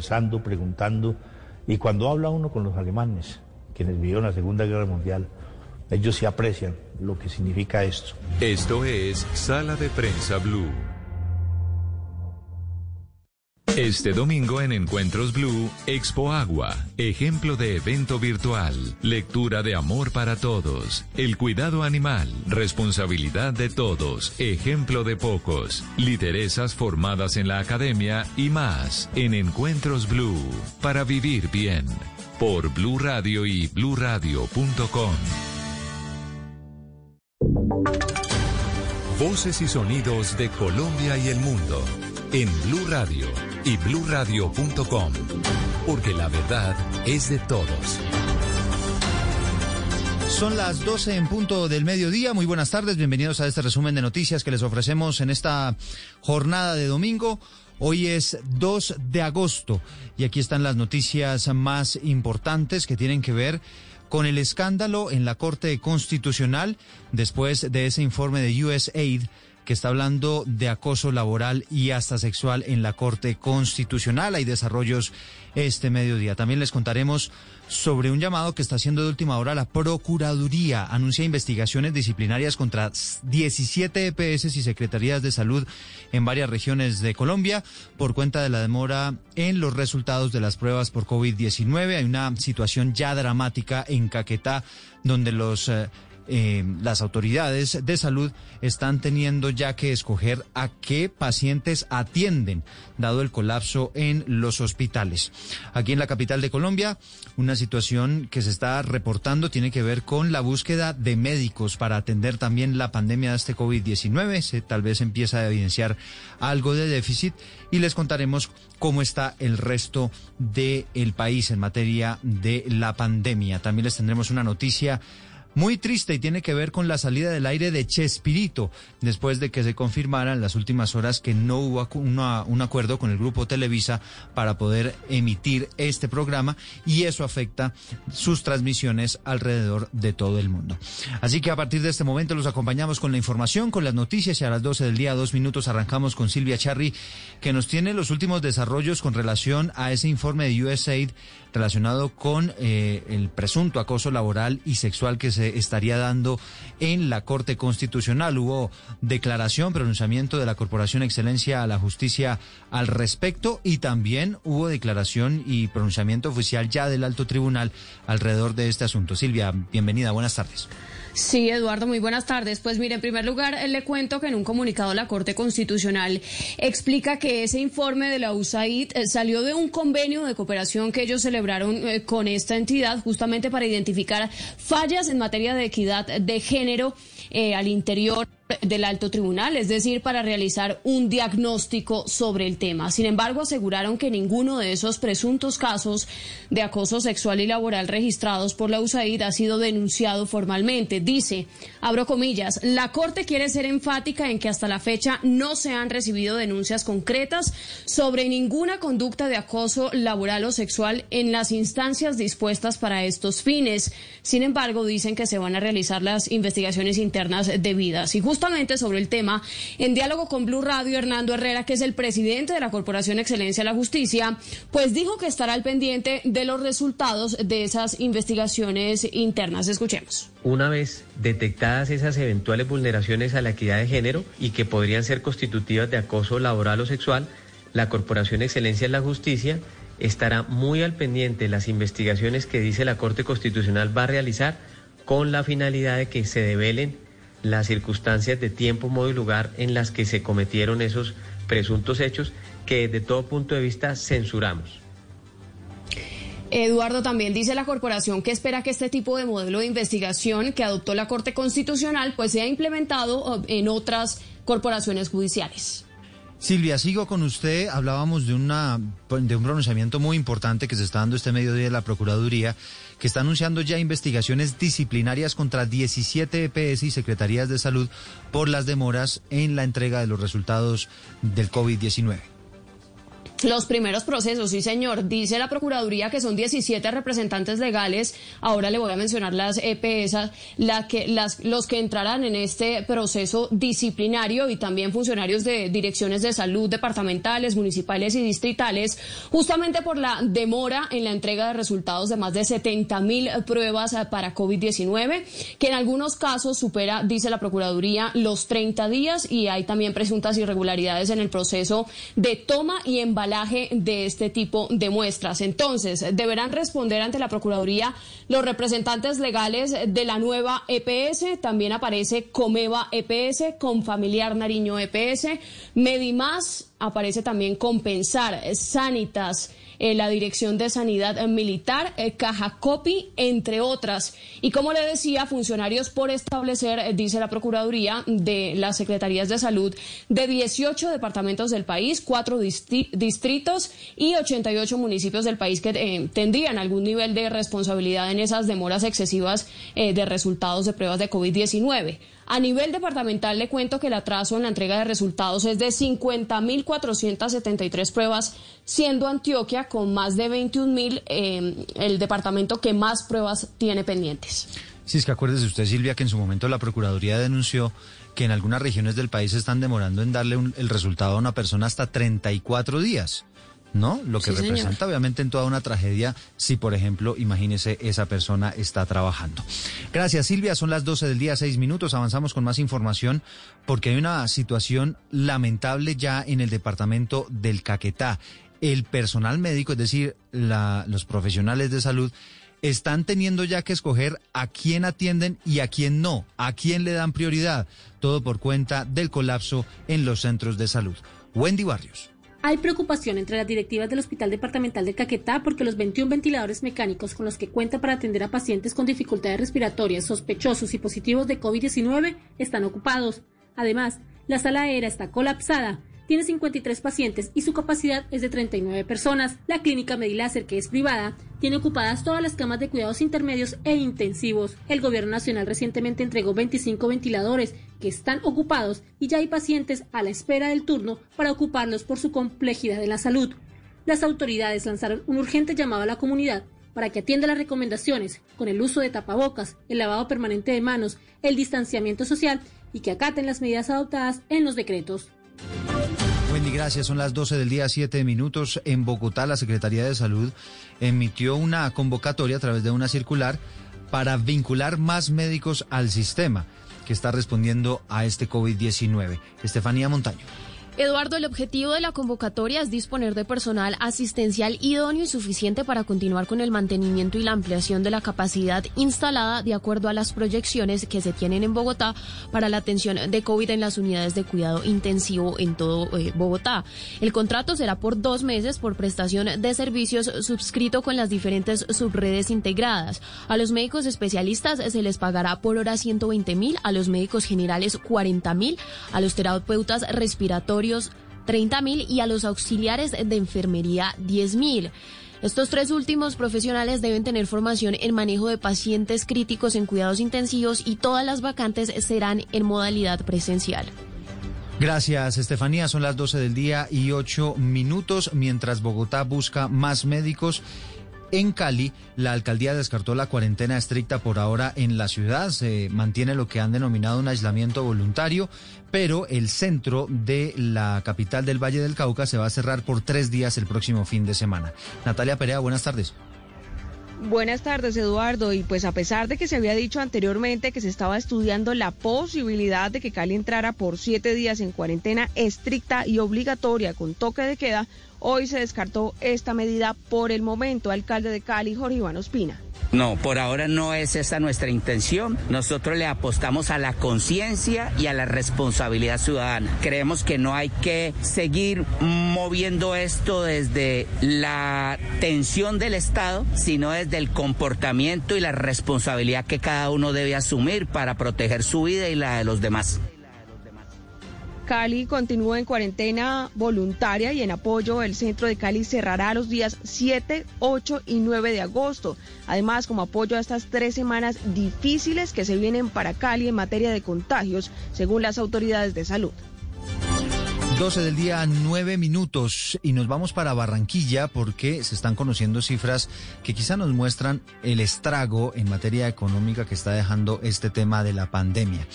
Pensando, preguntando, y cuando habla uno con los alemanes, quienes vivieron la Segunda Guerra Mundial, ellos sí aprecian lo que significa esto. Esto es Sala de Prensa Blue. Este domingo en Encuentros Blue, Expo Agua, ejemplo de evento virtual, lectura de amor para todos, el cuidado animal, responsabilidad de todos, ejemplo de pocos, lideresas formadas en la academia y más en Encuentros Blue, para vivir bien, por Blue Radio y bluradio.com. Voces y sonidos de Colombia y el mundo en Blue Radio y bluradio.com, porque la verdad es de todos. Son las 12 en punto del mediodía. Muy buenas tardes. Bienvenidos a este resumen de noticias que les ofrecemos en esta jornada de domingo. Hoy es 2 de agosto y aquí están las noticias más importantes que tienen que ver con el escándalo en la Corte Constitucional después de ese informe de USAID que está hablando de acoso laboral y hasta sexual en la Corte Constitucional. Hay desarrollos este mediodía. También les contaremos sobre un llamado que está haciendo de última hora la Procuraduría. Anuncia investigaciones disciplinarias contra 17 EPS y Secretarías de Salud en varias regiones de Colombia por cuenta de la demora en los resultados de las pruebas por COVID-19. Hay una situación ya dramática en Caquetá donde los... Eh, eh, las autoridades de salud están teniendo ya que escoger a qué pacientes atienden, dado el colapso en los hospitales. Aquí en la capital de Colombia, una situación que se está reportando tiene que ver con la búsqueda de médicos para atender también la pandemia de este COVID-19. Se tal vez empieza a evidenciar algo de déficit y les contaremos cómo está el resto del país en materia de la pandemia. También les tendremos una noticia muy triste y tiene que ver con la salida del aire de Chespirito, después de que se confirmara en las últimas horas que no hubo un acuerdo con el grupo Televisa para poder emitir este programa y eso afecta sus transmisiones alrededor de todo el mundo. Así que a partir de este momento los acompañamos con la información, con las noticias y a las 12 del día, dos minutos, arrancamos con Silvia Charri, que nos tiene los últimos desarrollos con relación a ese informe de USAID relacionado con eh, el presunto acoso laboral y sexual que se estaría dando en la Corte Constitucional. Hubo declaración, pronunciamiento de la Corporación Excelencia a la Justicia al respecto y también hubo declaración y pronunciamiento oficial ya del Alto Tribunal alrededor de este asunto. Silvia, bienvenida, buenas tardes. Sí, Eduardo, muy buenas tardes. Pues mire, en primer lugar, eh, le cuento que en un comunicado la Corte Constitucional explica que ese informe de la USAID eh, salió de un convenio de cooperación que ellos celebraron eh, con esta entidad justamente para identificar fallas en materia de equidad de género al interior del alto tribunal, es decir, para realizar un diagnóstico sobre el tema. Sin embargo, aseguraron que ninguno de esos presuntos casos de acoso sexual y laboral registrados por la USAID ha sido denunciado formalmente. Dice, abro comillas, la Corte quiere ser enfática en que hasta la fecha no se han recibido denuncias concretas sobre ninguna conducta de acoso laboral o sexual en las instancias dispuestas para estos fines. Sin embargo, dicen que se van a realizar las investigaciones internas debidas. Y justamente sobre el tema, en diálogo con Blue Radio, Hernando Herrera, que es el presidente de la Corporación Excelencia de la Justicia, pues dijo que estará al pendiente de los resultados de esas investigaciones internas. Escuchemos. Una vez detectadas esas eventuales vulneraciones a la equidad de género y que podrían ser constitutivas de acoso laboral o sexual, la Corporación Excelencia de la Justicia estará muy al pendiente de las investigaciones que dice la Corte Constitucional va a realizar con la finalidad de que se develen las circunstancias de tiempo, modo y lugar en las que se cometieron esos presuntos hechos que desde todo punto de vista censuramos. Eduardo, también dice la corporación que espera que este tipo de modelo de investigación que adoptó la Corte Constitucional pues sea implementado uh, en otras corporaciones judiciales. Silvia, sigo con usted. Hablábamos de, una, de un pronunciamiento muy importante que se está dando este mediodía de la Procuraduría, que está anunciando ya investigaciones disciplinarias contra 17 EPS y secretarías de salud por las demoras en la entrega de los resultados del COVID-19. Los primeros procesos, sí señor. Dice la Procuraduría que son 17 representantes legales. Ahora le voy a mencionar las EPS, la que, los que entrarán en este proceso disciplinario y también funcionarios de direcciones de salud departamentales, municipales y distritales, justamente por la demora en la entrega de resultados de más de 70 mil pruebas para COVID-19, que en algunos casos supera, dice la Procuraduría, los 30 días y hay también presuntas irregularidades en el proceso de toma y embalaje de este tipo de muestras. Entonces, deberán responder ante la Procuraduría los representantes legales de la nueva EPS. También aparece Comeva EPS, con familiar Nariño EPS, Medimás, aparece también Compensar, Sanitas, eh, la Dirección de Sanidad Militar, eh, Caja Copi, entre otras. Y como le decía, funcionarios por establecer, eh, dice la Procuraduría, de las Secretarías de Salud de 18 departamentos del país, cuatro distritos y 88 municipios del país que tendrían algún nivel de responsabilidad en esas demoras excesivas de resultados de pruebas de COVID-19. A nivel departamental le cuento que el atraso en la entrega de resultados es de 50.473 pruebas, siendo Antioquia con más de 21.000 eh, el departamento que más pruebas tiene pendientes. Sí, es que acuérdese usted, Silvia, que en su momento la Procuraduría denunció que en algunas regiones del país están demorando en darle el resultado a una persona hasta 34 días. ¿No? Lo que representa obviamente en toda una tragedia si, por ejemplo, imagínese esa persona está trabajando. Gracias, Silvia. Son las 12 del día, 6 minutos. Avanzamos con más información porque hay una situación lamentable ya en el departamento del Caquetá. El personal médico, es decir, los profesionales de salud, están teniendo ya que escoger a quién atienden y a quién no, a quién le dan prioridad, todo por cuenta del colapso en los centros de salud. Wendy Barrios. Hay preocupación entre las directivas del Hospital Departamental de Caquetá porque los 21 ventiladores mecánicos con los que cuenta para atender a pacientes con dificultades respiratorias sospechosos y positivos de COVID-19 están ocupados. Además, la sala aérea está colapsada tiene 53 pacientes y su capacidad es de 39 personas. La clínica Mediláser, que es privada, tiene ocupadas todas las camas de cuidados intermedios e intensivos. El gobierno nacional recientemente entregó 25 ventiladores que están ocupados y ya hay pacientes a la espera del turno para ocuparlos por su complejidad en la salud. Las autoridades lanzaron un urgente llamado a la comunidad para que atienda las recomendaciones con el uso de tapabocas, el lavado permanente de manos, el distanciamiento social y que acaten las medidas adoptadas en los decretos. Gracias. Son las 12 del día, 7 minutos. En Bogotá, la Secretaría de Salud emitió una convocatoria a través de una circular para vincular más médicos al sistema que está respondiendo a este COVID-19. Estefanía Montaño. Eduardo, el objetivo de la convocatoria es disponer de personal asistencial idóneo y suficiente para continuar con el mantenimiento y la ampliación de la capacidad instalada de acuerdo a las proyecciones que se tienen en Bogotá para la atención de COVID en las unidades de cuidado intensivo en todo eh, Bogotá. El contrato será por dos meses por prestación de servicios subscrito con las diferentes subredes integradas. A los médicos especialistas se les pagará por hora 120 mil, a los médicos generales 40 mil, a los terapeutas respiratorios 30 mil y a los auxiliares de enfermería 10 mil. Estos tres últimos profesionales deben tener formación en manejo de pacientes críticos en cuidados intensivos y todas las vacantes serán en modalidad presencial. Gracias, Estefanía. Son las 12 del día y 8 minutos mientras Bogotá busca más médicos en Cali, la alcaldía descartó la cuarentena estricta por ahora en la ciudad. Se mantiene lo que han denominado un aislamiento voluntario, pero el centro de la capital del Valle del Cauca se va a cerrar por tres días el próximo fin de semana. Natalia Perea, buenas tardes. Buenas tardes, Eduardo. Y pues a pesar de que se había dicho anteriormente que se estaba estudiando la posibilidad de que Cali entrara por siete días en cuarentena estricta y obligatoria con toque de queda, hoy se descartó esta medida por el momento. Alcalde de Cali, Jorge Iván Ospina. No, por ahora no es esa nuestra intención. Nosotros le apostamos a la conciencia y a la responsabilidad ciudadana. Creemos que no hay que seguir moviendo esto desde la tensión del Estado, sino desde el comportamiento y la responsabilidad que cada uno debe asumir para proteger su vida y la de los demás. Cali continúa en cuarentena voluntaria y en apoyo el centro de Cali cerrará los días 7, 8 y 9 de agosto. Además, como apoyo a estas tres semanas difíciles que se vienen para Cali en materia de contagios, según las autoridades de salud. 12 del día, 9 minutos y nos vamos para Barranquilla porque se están conociendo cifras que quizá nos muestran el estrago en materia económica que está dejando este tema de la pandemia.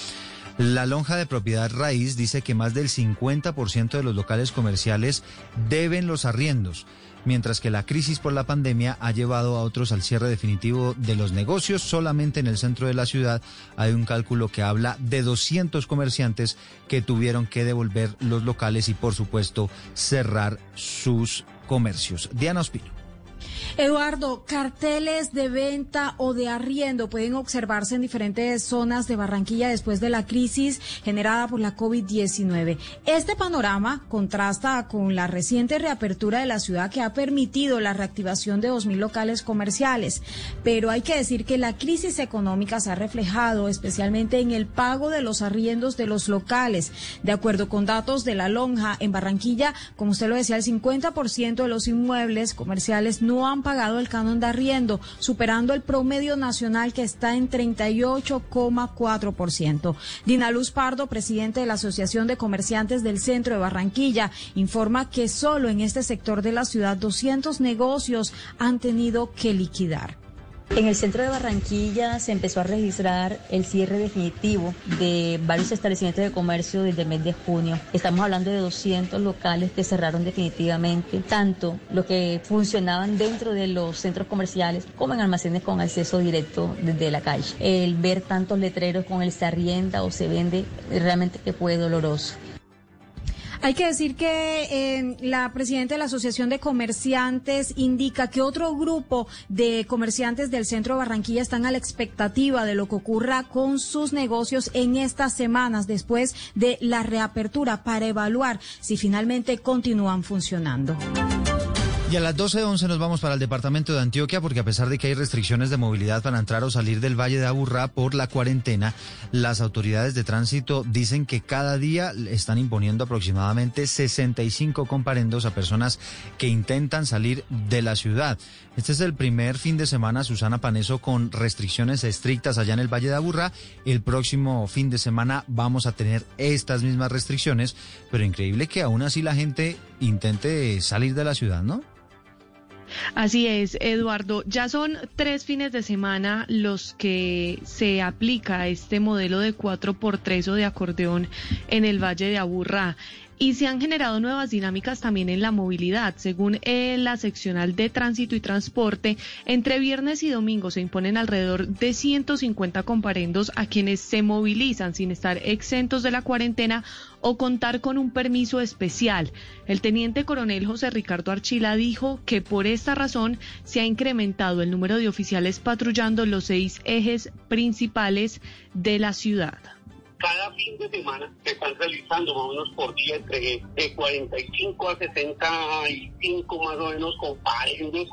La lonja de propiedad raíz dice que más del 50% de los locales comerciales deben los arriendos, mientras que la crisis por la pandemia ha llevado a otros al cierre definitivo de los negocios. Solamente en el centro de la ciudad hay un cálculo que habla de 200 comerciantes que tuvieron que devolver los locales y por supuesto cerrar sus comercios. Diana Ospino. Eduardo, carteles de venta o de arriendo pueden observarse en diferentes zonas de Barranquilla después de la crisis generada por la COVID-19. Este panorama contrasta con la reciente reapertura de la ciudad que ha permitido la reactivación de 2.000 locales comerciales. Pero hay que decir que la crisis económica se ha reflejado especialmente en el pago de los arriendos de los locales. De acuerdo con datos de la lonja en Barranquilla, como usted lo decía, el 50% de los inmuebles comerciales no han pagado el canon de arriendo, superando el promedio nacional que está en 38,4%. Dina Luz Pardo, presidente de la Asociación de Comerciantes del Centro de Barranquilla, informa que solo en este sector de la ciudad 200 negocios han tenido que liquidar. En el centro de Barranquilla se empezó a registrar el cierre definitivo de varios establecimientos de comercio desde el mes de junio. Estamos hablando de 200 locales que cerraron definitivamente, tanto los que funcionaban dentro de los centros comerciales como en almacenes con acceso directo desde la calle. El ver tantos letreros con el se arrienda o se vende realmente que fue doloroso. Hay que decir que eh, la presidenta de la Asociación de Comerciantes indica que otro grupo de comerciantes del centro de Barranquilla están a la expectativa de lo que ocurra con sus negocios en estas semanas después de la reapertura para evaluar si finalmente continúan funcionando. Y a las 12.11 nos vamos para el departamento de Antioquia porque a pesar de que hay restricciones de movilidad para entrar o salir del Valle de Aburrá por la cuarentena, las autoridades de tránsito dicen que cada día están imponiendo aproximadamente 65 comparendos a personas que intentan salir de la ciudad. Este es el primer fin de semana, Susana Paneso, con restricciones estrictas allá en el Valle de Aburrá. El próximo fin de semana vamos a tener estas mismas restricciones, pero increíble que aún así la gente intente salir de la ciudad, ¿no? Así es, Eduardo. Ya son tres fines de semana los que se aplica este modelo de 4x3 o de acordeón en el Valle de Aburrá. Y se han generado nuevas dinámicas también en la movilidad. Según eh, la seccional de tránsito y transporte, entre viernes y domingo se imponen alrededor de 150 comparendos a quienes se movilizan sin estar exentos de la cuarentena o contar con un permiso especial. El teniente coronel José Ricardo Archila dijo que por esta razón se ha incrementado el número de oficiales patrullando los seis ejes principales de la ciudad cada fin de semana se están realizando más o menos por día entre de 45 a 65 más o menos comparendos.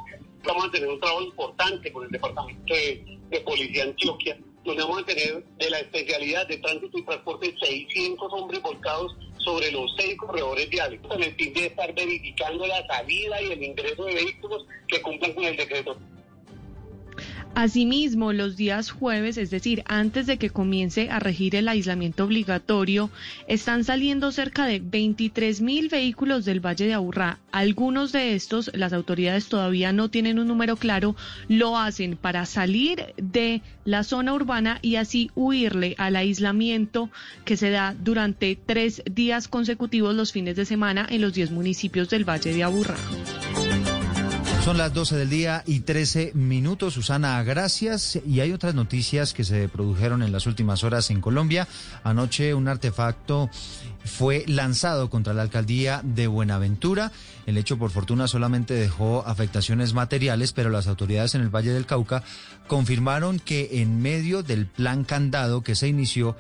Vamos a tener un trabajo importante con el Departamento de, Policía Antioquia, vamos a tener de la especialidad de tránsito y transporte 600 hombres volcados sobre los seis corredores viales, con el fin de estar verificando la salida y el ingreso de vehículos que cumplan con el decreto. Asimismo, los días jueves, es decir, antes de que comience a regir el aislamiento obligatorio, están saliendo cerca de 23 mil vehículos del Valle de Aburrá. Algunos de estos, las autoridades todavía no tienen un número claro, lo hacen para salir de la zona urbana y así huirle al aislamiento que se da durante tres días consecutivos los fines de semana en los 10 municipios del Valle de Aburrá. Son las 12 del día y 13 minutos. Susana, gracias. Y hay otras noticias que se produjeron en las últimas horas en Colombia. Anoche un artefacto fue lanzado contra la alcaldía de Buenaventura. El hecho, por fortuna, solamente dejó afectaciones materiales, pero las autoridades en el Valle del Cauca confirmaron que en medio del plan candado que se inició,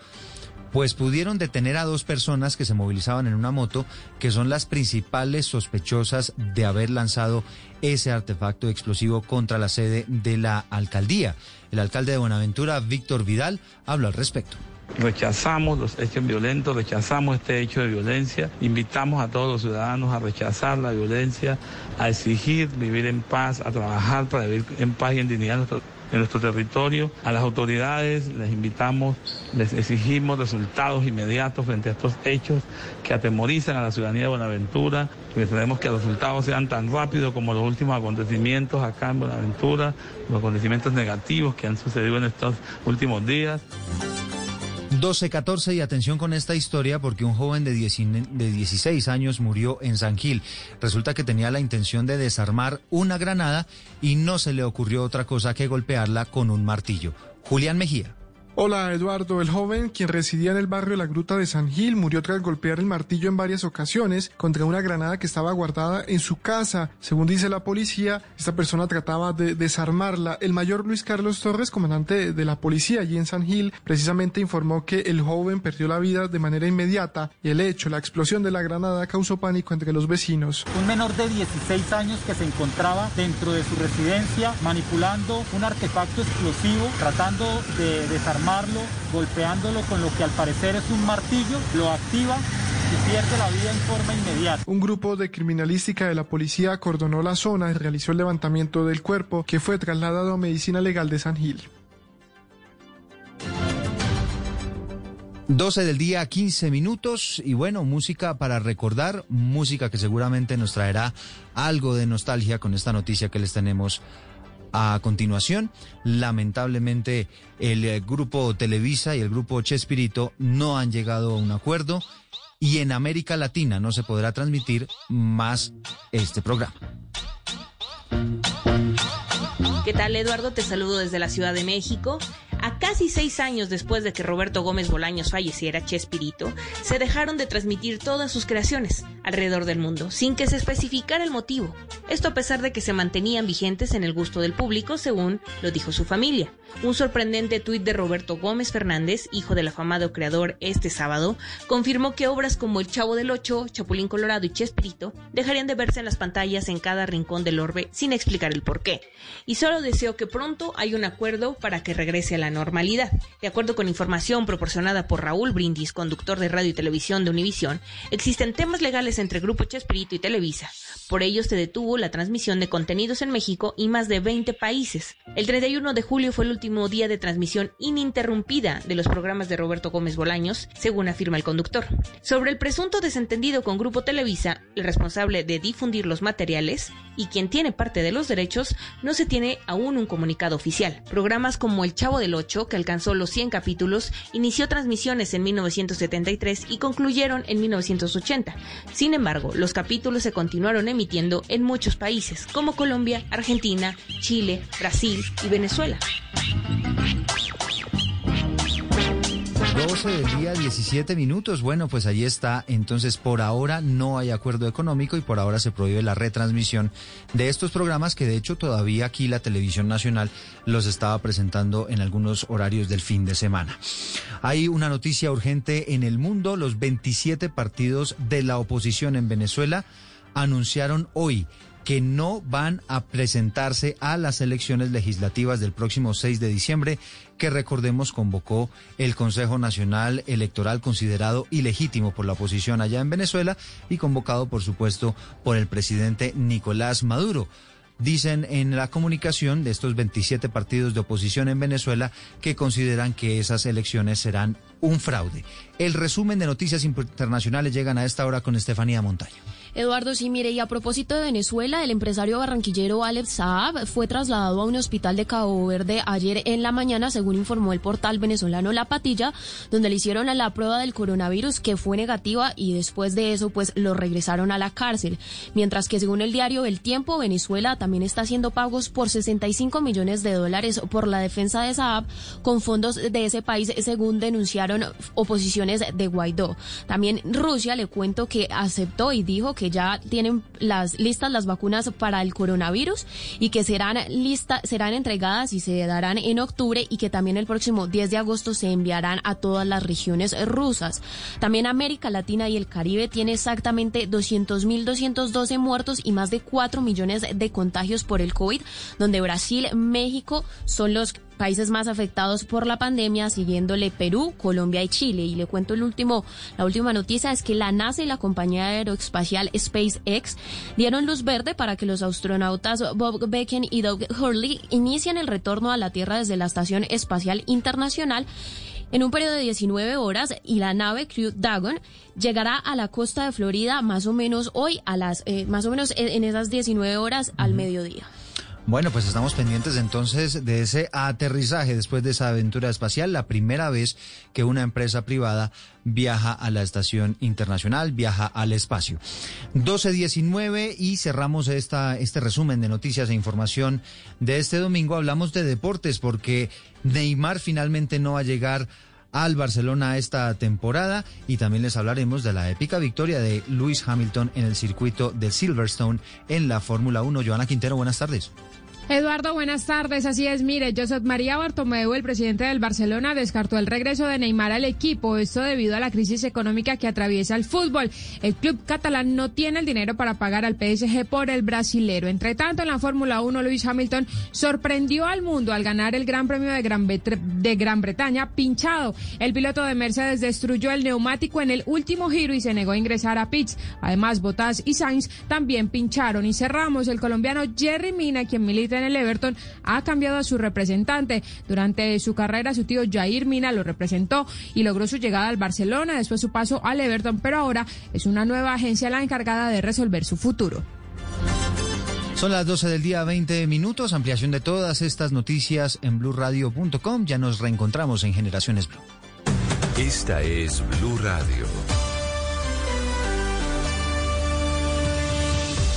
pues pudieron detener a dos personas que se movilizaban en una moto, que son las principales sospechosas de haber lanzado ese artefacto explosivo contra la sede de la alcaldía. El alcalde de Buenaventura, Víctor Vidal, habla al respecto. Rechazamos los hechos violentos, rechazamos este hecho de violencia, invitamos a todos los ciudadanos a rechazar la violencia, a exigir vivir en paz, a trabajar para vivir en paz y en dignidad en nuestro, territorio. A las autoridades les invitamos, les exigimos resultados inmediatos frente a estos hechos que atemorizan a la ciudadanía de Buenaventura. Esperemos que los resultados sean tan rápidos como los últimos acontecimientos acá en Buenaventura, los acontecimientos negativos que han sucedido en estos últimos días. 12-14 y atención con esta historia porque un joven de, 16 años murió en San Gil. Resulta que tenía la intención de desarmar una granada y no se le ocurrió otra cosa que golpearla con un martillo. Julián Mejía. Hola Eduardo, el joven, quien residía en el barrio La Gruta de San Gil, murió tras golpear el martillo en varias ocasiones contra una granada que estaba guardada en su casa. Según dice la policía, esta persona trataba de desarmarla. El mayor Luis Carlos Torres, comandante de la policía allí en San Gil, precisamente informó que el joven perdió la vida de manera inmediata y el hecho, la explosión de la granada, causó pánico entre los vecinos. Un menor de 16 años que se encontraba dentro de su residencia manipulando un artefacto explosivo, tratando de desarmar golpeándolo con lo que al parecer es un martillo, lo activa y pierde la vida en forma inmediata. Un grupo de criminalística de la policía acordonó la zona y realizó el levantamiento del cuerpo que fue trasladado a Medicina Legal de San Gil. 12 del día, 15 minutos y bueno, música para recordar, música que seguramente nos traerá algo de nostalgia con esta noticia que les tenemos a continuación, lamentablemente el eh, grupo Televisa y el grupo Chespirito no han llegado a un acuerdo y en América Latina no se podrá transmitir más este programa. ¿Qué tal Eduardo? Te saludo desde la Ciudad de México. Casi seis años después de que Roberto Gómez Bolaños falleciera, Chespirito, se dejaron de transmitir todas sus creaciones alrededor del mundo, sin que se especificara el motivo. Esto a pesar de que se mantenían vigentes en el gusto del público, según lo dijo su familia. Un sorprendente tuit de Roberto Gómez Fernández, hijo del afamado creador este sábado, confirmó que obras como El Chavo del Ocho, Chapulín Colorado y Chespirito dejarían de verse en las pantallas en cada rincón del orbe sin explicar el porqué. Y solo deseo que pronto haya un acuerdo para que regrese a la De acuerdo con información proporcionada por Raúl Brindis, conductor de radio y televisión de Univisión, existen temas legales entre Grupo Chespirito y Televisa. Por ello se detuvo la transmisión de contenidos en México y más de 20 países. El 31 de julio fue el último día de transmisión ininterrumpida de los programas de Roberto Gómez Bolaños, según afirma el conductor. Sobre el presunto desentendido con Grupo Televisa, el responsable de difundir los materiales y quien tiene parte de los derechos, no se tiene aún un comunicado oficial. Programas como El Chavo del Ocho, que alcanzó los 100 capítulos, inició transmisiones en 1973 y concluyeron en 1980. Sin embargo, los capítulos se continuaron emitiendo en muchos países, como Colombia, Argentina, Chile, Brasil y Venezuela. 12 del día, 17 minutos. Bueno, pues ahí está. Entonces, por ahora no hay acuerdo económico y por ahora se prohíbe la retransmisión de estos programas que de hecho todavía aquí la televisión nacional los estaba presentando en algunos horarios del fin de semana. Hay una noticia urgente en el mundo. Los 27 partidos de la oposición en Venezuela anunciaron hoy que no van a presentarse a las elecciones legislativas del próximo 6 de diciembre, que recordemos convocó el Consejo Nacional Electoral considerado ilegítimo por la oposición allá en Venezuela y convocado, por supuesto, por el presidente Nicolás Maduro. Dicen en la comunicación de estos 27 partidos de oposición en Venezuela que consideran que esas elecciones serán un fraude. El resumen de noticias internacionales llegan a esta hora con Estefanía Montaño. Eduardo, sí, mire, y a propósito de Venezuela, el empresario barranquillero Alex Saab fue trasladado a un hospital de Cabo Verde ayer en la mañana, según informó el portal venezolano La Patilla, donde le hicieron la prueba del coronavirus que fue negativa y después de eso, pues lo regresaron a la cárcel. Mientras que según el diario El Tiempo, Venezuela también está haciendo pagos por 65 millones de dólares por la defensa de Saab con fondos de ese país, según denunciaron oposiciones de Guaidó. También Rusia, le cuento que aceptó y dijo que que ya tienen las listas las vacunas para el coronavirus y que serán lista, serán entregadas y se darán en octubre y que también el próximo 10 de agosto se enviarán a todas las regiones rusas. También América Latina y el Caribe tiene exactamente 200.212 muertos y más de 4 millones de contagios por el COVID, donde Brasil, México son los países más afectados por la pandemia, siguiéndole Perú, Colombia y Chile. Y le cuento el último, la última noticia es que la NASA y la compañía aeroespacial SpaceX dieron luz verde para que los astronautas Bob Becken y Doug Hurley inicien el retorno a la Tierra desde la Estación Espacial Internacional en un periodo de 19 horas y la nave Crew Dragon llegará a la costa de Florida más o menos hoy a las eh, más o menos en esas 19 horas al mediodía. Bueno, pues estamos pendientes entonces de ese aterrizaje después de esa aventura espacial, la primera vez que una empresa privada viaja a la estación internacional, viaja al espacio. 12.19 y cerramos esta, este resumen de noticias e información de este domingo. Hablamos de deportes porque Neymar finalmente no va a llegar al Barcelona esta temporada y también les hablaremos de la épica victoria de Lewis Hamilton en el circuito de Silverstone en la Fórmula 1. Joana Quintero, buenas tardes. Eduardo, buenas tardes. Así es, mire, Josep María Bartomeu, el presidente del Barcelona, descartó el regreso de Neymar al equipo, esto debido a la crisis económica que atraviesa el fútbol. El club catalán no tiene el dinero para pagar al PSG por el brasilero. Entre tanto, en la Fórmula 1, Lewis Hamilton sorprendió al mundo al ganar el Gran Premio de Gran, Bretaña pinchado. El piloto de Mercedes destruyó el neumático en el último giro y se negó a ingresar a pits. Además, Bottas y Sainz también pincharon. Y cerramos, el colombiano Jerry Mina, quien milita en el Everton ha cambiado a su representante. Durante su carrera, su tío Jair Mina lo representó y logró su llegada al Barcelona, después su paso al Everton, pero ahora es una nueva agencia la encargada de resolver su futuro. Son las 12 del día, 20 minutos. Ampliación de todas estas noticias en blurradio.com. Ya nos reencontramos en Generaciones Blue. Esta es Blue Radio.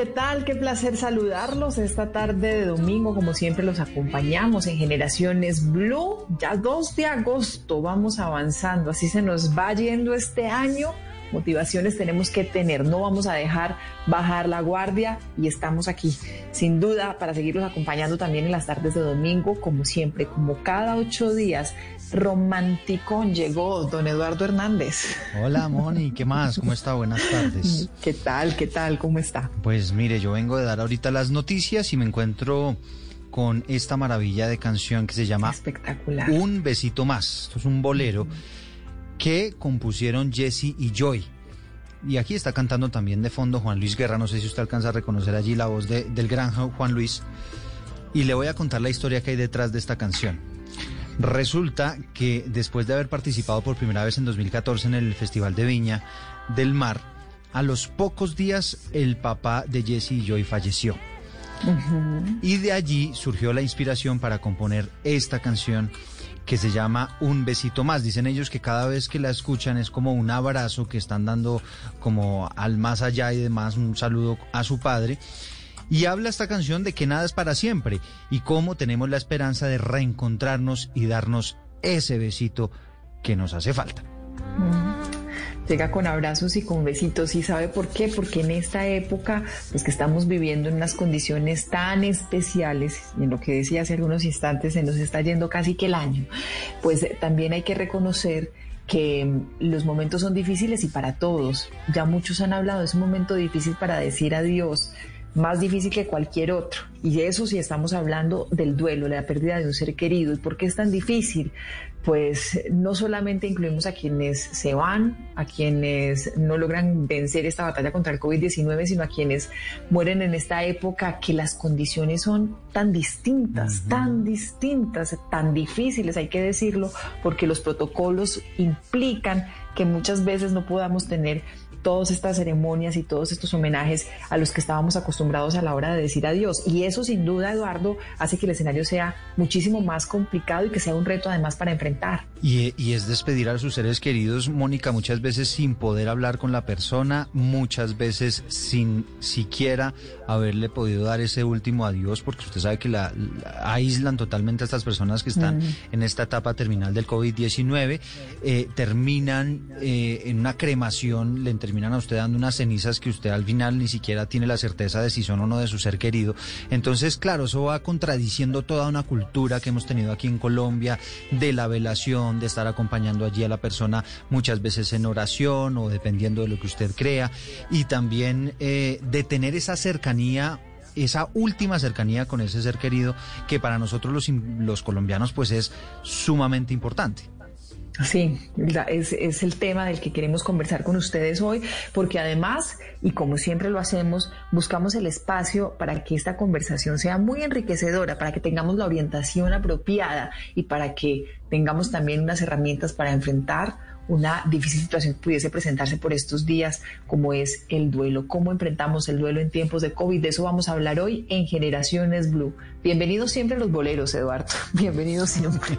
¿Qué tal? Qué placer saludarlos esta tarde de domingo, como siempre los acompañamos en Generaciones Blue, ya 2 de agosto, vamos avanzando, así se nos va yendo este año, motivaciones tenemos que tener, no vamos a dejar bajar la guardia y estamos aquí, sin duda, para seguirlos acompañando también en las tardes de domingo, como siempre, como cada ocho días, romántico llegó don Eduardo Hernández. Hola, Moni, ¿qué más? ¿Cómo está? Buenas tardes. ¿Qué tal? ¿Qué tal? ¿Cómo está? Pues mire, yo vengo de dar ahorita las noticias y me encuentro con esta maravilla de canción que se llama Espectacular. Un besito más. Esto es un bolero que compusieron Jesse y Joy. Y aquí está cantando también de fondo Juan Luis Guerra. No sé si usted alcanza a reconocer allí la voz de- del gran Juan Luis. Y le voy a contar la historia que hay detrás de esta canción. Resulta que después de haber participado por primera vez en 2014 en el Festival de Viña del Mar, a los pocos días el papá de Jesse y Joy falleció. Y de allí surgió la inspiración para componer esta canción que se llama Un besito más. Dicen ellos que cada vez que la escuchan es como un abrazo que están dando como al más allá y demás, un saludo a su padre. Y habla esta canción de que nada es para siempre y cómo tenemos la esperanza de reencontrarnos y darnos ese besito que nos hace falta. Llega con abrazos y con besitos. ¿Y sabe por qué? Porque en esta época, pues que estamos viviendo en unas condiciones tan especiales, y en lo que decía hace algunos instantes, se nos está yendo casi que el año, pues también hay que reconocer que mm, los momentos son difíciles y para todos. Ya muchos han hablado, es un momento difícil para decir adiós, más difícil que cualquier otro. Y de eso sí estamos hablando del duelo, la pérdida de un ser querido. ¿Y por qué es tan difícil? Pues no solamente incluimos a quienes se van, a quienes no logran vencer esta batalla contra el COVID-19, sino a quienes mueren en esta época que las condiciones son tan distintas, tan distintas, tan difíciles, hay que decirlo, porque los protocolos implican que muchas veces no podamos tener todas estas ceremonias y todos estos homenajes a los que estábamos acostumbrados a la hora de decir adiós. Y eso sin duda, Eduardo, hace que el escenario sea muchísimo más complicado y que sea un reto además para enfrentar. Y, y es despedir a sus seres queridos, Mónica, muchas veces sin poder hablar con la persona, muchas veces sin siquiera haberle podido dar ese último adiós, porque usted sabe que la, la- aíslan totalmente a estas personas que están en esta etapa terminal del COVID-19, eh, terminan eh, en una cremación, le terminan a usted dando unas cenizas que usted al final ni siquiera tiene la certeza de si son o no de su ser querido. Entonces, claro, eso va contradiciendo toda una cultura que hemos tenido aquí en Colombia de la velación, de estar acompañando allí a la persona muchas veces en oración o dependiendo de lo que usted crea, y también eh, de tener esa cercanía esa última cercanía con ese ser querido que para nosotros los, los colombianos pues es sumamente importante. Sí, es el tema del que queremos conversar con ustedes hoy, porque además, y como siempre lo hacemos, buscamos el espacio para que esta conversación sea muy enriquecedora, para que tengamos la orientación apropiada y para que tengamos también unas herramientas para enfrentar una difícil situación que pudiese presentarse por estos días, como es el duelo. ¿Cómo enfrentamos el duelo en tiempos de COVID? De eso vamos a hablar hoy en Generaciones Blue. Bienvenidos siempre los boleros, Eduardo. Bienvenidos siempre.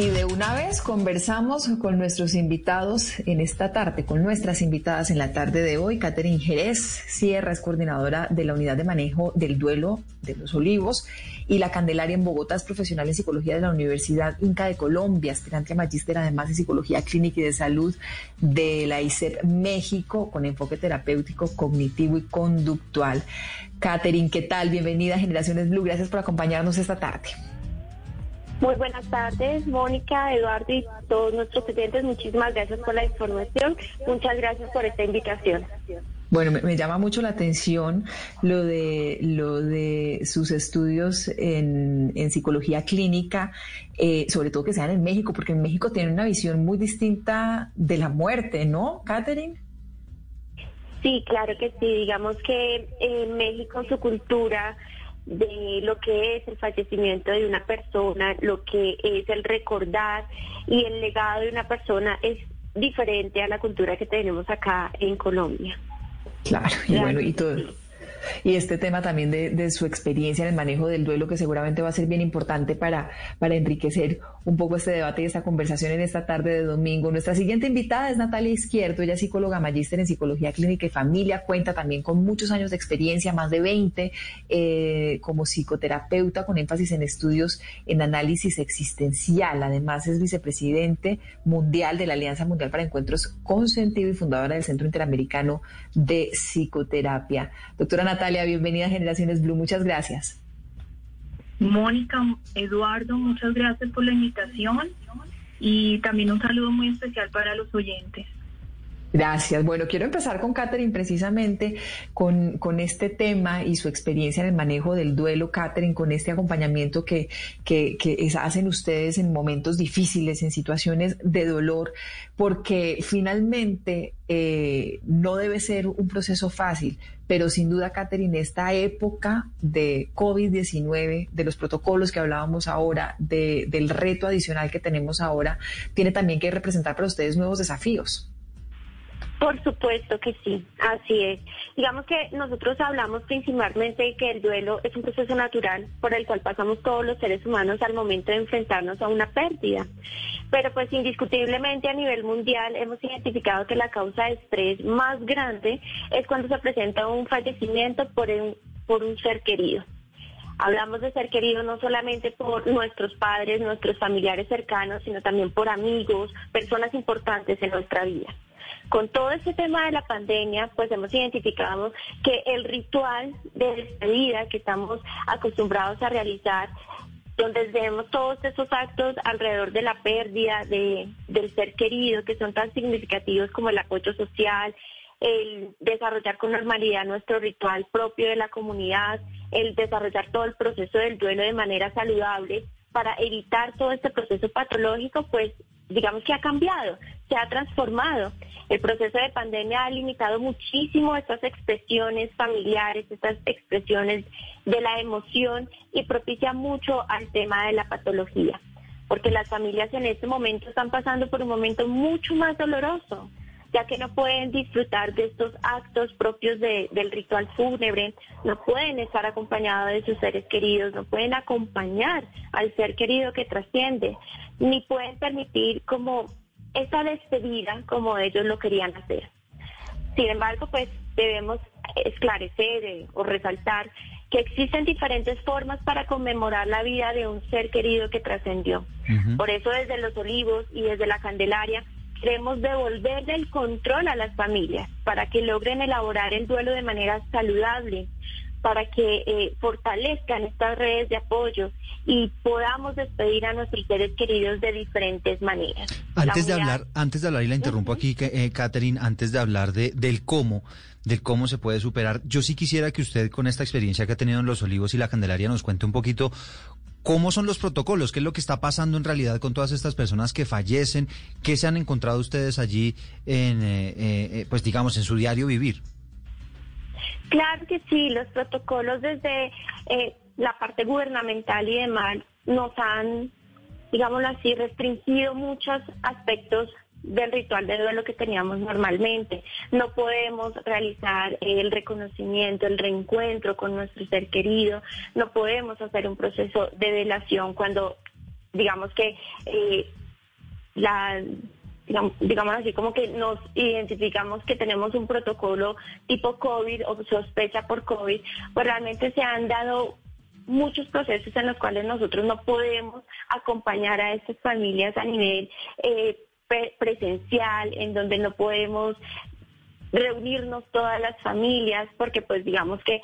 Y de una vez conversamos con nuestros invitados en esta tarde, con nuestras invitadas en la tarde de hoy. Catherine Jerez Sierra es coordinadora de la Unidad de Manejo del Duelo de los Olivos y la Candelaria en Bogotá es profesional en psicología de la Universidad Inca de Colombia, aspirante a magíster además en psicología clínica y de salud de la ICEP México con enfoque terapéutico, cognitivo y conductual. Catherine, ¿qué tal? Bienvenida a Generaciones Blue. Gracias por acompañarnos esta tarde. Muy buenas tardes, Mónica, Eduardo y todos nuestros clientes. Muchísimas gracias por la información. Muchas gracias por esta invitación. Bueno, me, me llama mucho la atención lo de lo de sus estudios en, en psicología clínica, eh, sobre todo que sean en México, porque en México tienen una visión muy distinta de la muerte, ¿no, Catherine? Sí, claro que sí. Digamos que en México su cultura de lo que es el fallecimiento de una persona, lo que es el recordar y el legado de una persona es diferente a la cultura que tenemos acá en Colombia. Claro, y bueno, y todo, Y este tema también de, de, su experiencia en el manejo del duelo, que seguramente va a ser bien importante para, para enriquecer un poco este debate y esta conversación en esta tarde de domingo. Nuestra siguiente invitada es Natalia Izquierdo, ella es psicóloga magíster en psicología clínica y familia, cuenta también con muchos años de experiencia, más de 20, eh, como psicoterapeuta con énfasis en estudios en análisis existencial. Además es vicepresidente mundial de la Alianza Mundial para Encuentros con Sentido y fundadora del Centro Interamericano de Psicoterapia. Doctora Natalia, bienvenida a Generaciones Blue, muchas gracias. Mónica, Eduardo, muchas gracias por la invitación y también un saludo muy especial para los oyentes. Gracias. Bueno, quiero empezar con Catherine precisamente con, este tema y su experiencia en el manejo del duelo, Catherine, con este acompañamiento que, que, que hacen ustedes en momentos difíciles, en situaciones de dolor, porque finalmente eh, no debe ser un proceso fácil, pero sin duda, Catherine, esta época de COVID-19, de los protocolos que hablábamos ahora, de, del reto adicional que tenemos ahora, tiene también que representar para ustedes nuevos desafíos. Por supuesto que sí, así es. Digamos que nosotros hablamos principalmente de que el duelo es un proceso natural por el cual pasamos todos los seres humanos al momento de enfrentarnos a una pérdida. Pero pues indiscutiblemente a nivel mundial hemos identificado que la causa de estrés más grande es cuando se presenta un fallecimiento por un, por un ser querido. Hablamos de ser querido no solamente por nuestros padres, nuestros familiares cercanos, sino también por amigos, personas importantes en nuestra vida. Con todo este tema de la pandemia, pues hemos identificado que el ritual de despedida que estamos acostumbrados a realizar donde vemos todos esos actos alrededor de la pérdida de, del ser querido, que son tan significativos como el apoyo social, el desarrollar con normalidad nuestro ritual propio de la comunidad, el desarrollar todo el proceso del duelo de manera saludable para evitar todo este proceso patológico, pues digamos que ha cambiado, se ha transformado. El proceso de pandemia ha limitado muchísimo estas expresiones familiares, estas expresiones de la emoción y propicia mucho al tema de la patología, porque las familias en este momento están pasando por un momento mucho más doloroso ya que no pueden disfrutar de estos actos propios del ritual fúnebre, no pueden estar acompañados de sus seres queridos, no pueden acompañar al ser querido que trasciende, ni pueden permitir como esa despedida como ellos lo querían hacer. Sin embargo, pues debemos esclarecer eh, o resaltar que existen diferentes formas para conmemorar la vida de un ser querido que trascendió. Por eso desde los olivos y desde la Candelaria queremos devolverle el control a las familias para que logren elaborar el duelo de manera saludable, para que eh, fortalezcan estas redes de apoyo y podamos despedir a nuestros seres queridos de diferentes maneras. Antes de hablar, antes de hablar y la interrumpo aquí, eh, Catherine, antes de hablar de, del cómo, del cómo se puede superar, yo sí quisiera que usted con esta experiencia que ha tenido en Los Olivos y la Candelaria nos cuente un poquito ¿Cómo son los protocolos? ¿Qué es lo que está pasando en realidad con todas estas personas que fallecen? ¿Qué se han encontrado ustedes allí en, eh, eh, eh, pues digamos, en su diario vivir? Claro que sí, los protocolos desde la parte gubernamental y demás nos han, digámoslo así, restringido muchos aspectos del ritual de duelo que teníamos normalmente. No podemos realizar el reconocimiento, el reencuentro con nuestro ser querido, no podemos hacer un proceso de velación cuando, digamos que eh, la digamos, así como que nos identificamos que tenemos un protocolo tipo COVID o sospecha por COVID, pues realmente se han dado muchos procesos en los cuales nosotros no podemos acompañar a estas familias a nivel eh, presencial, en donde no podemos reunirnos todas las familias, porque pues digamos que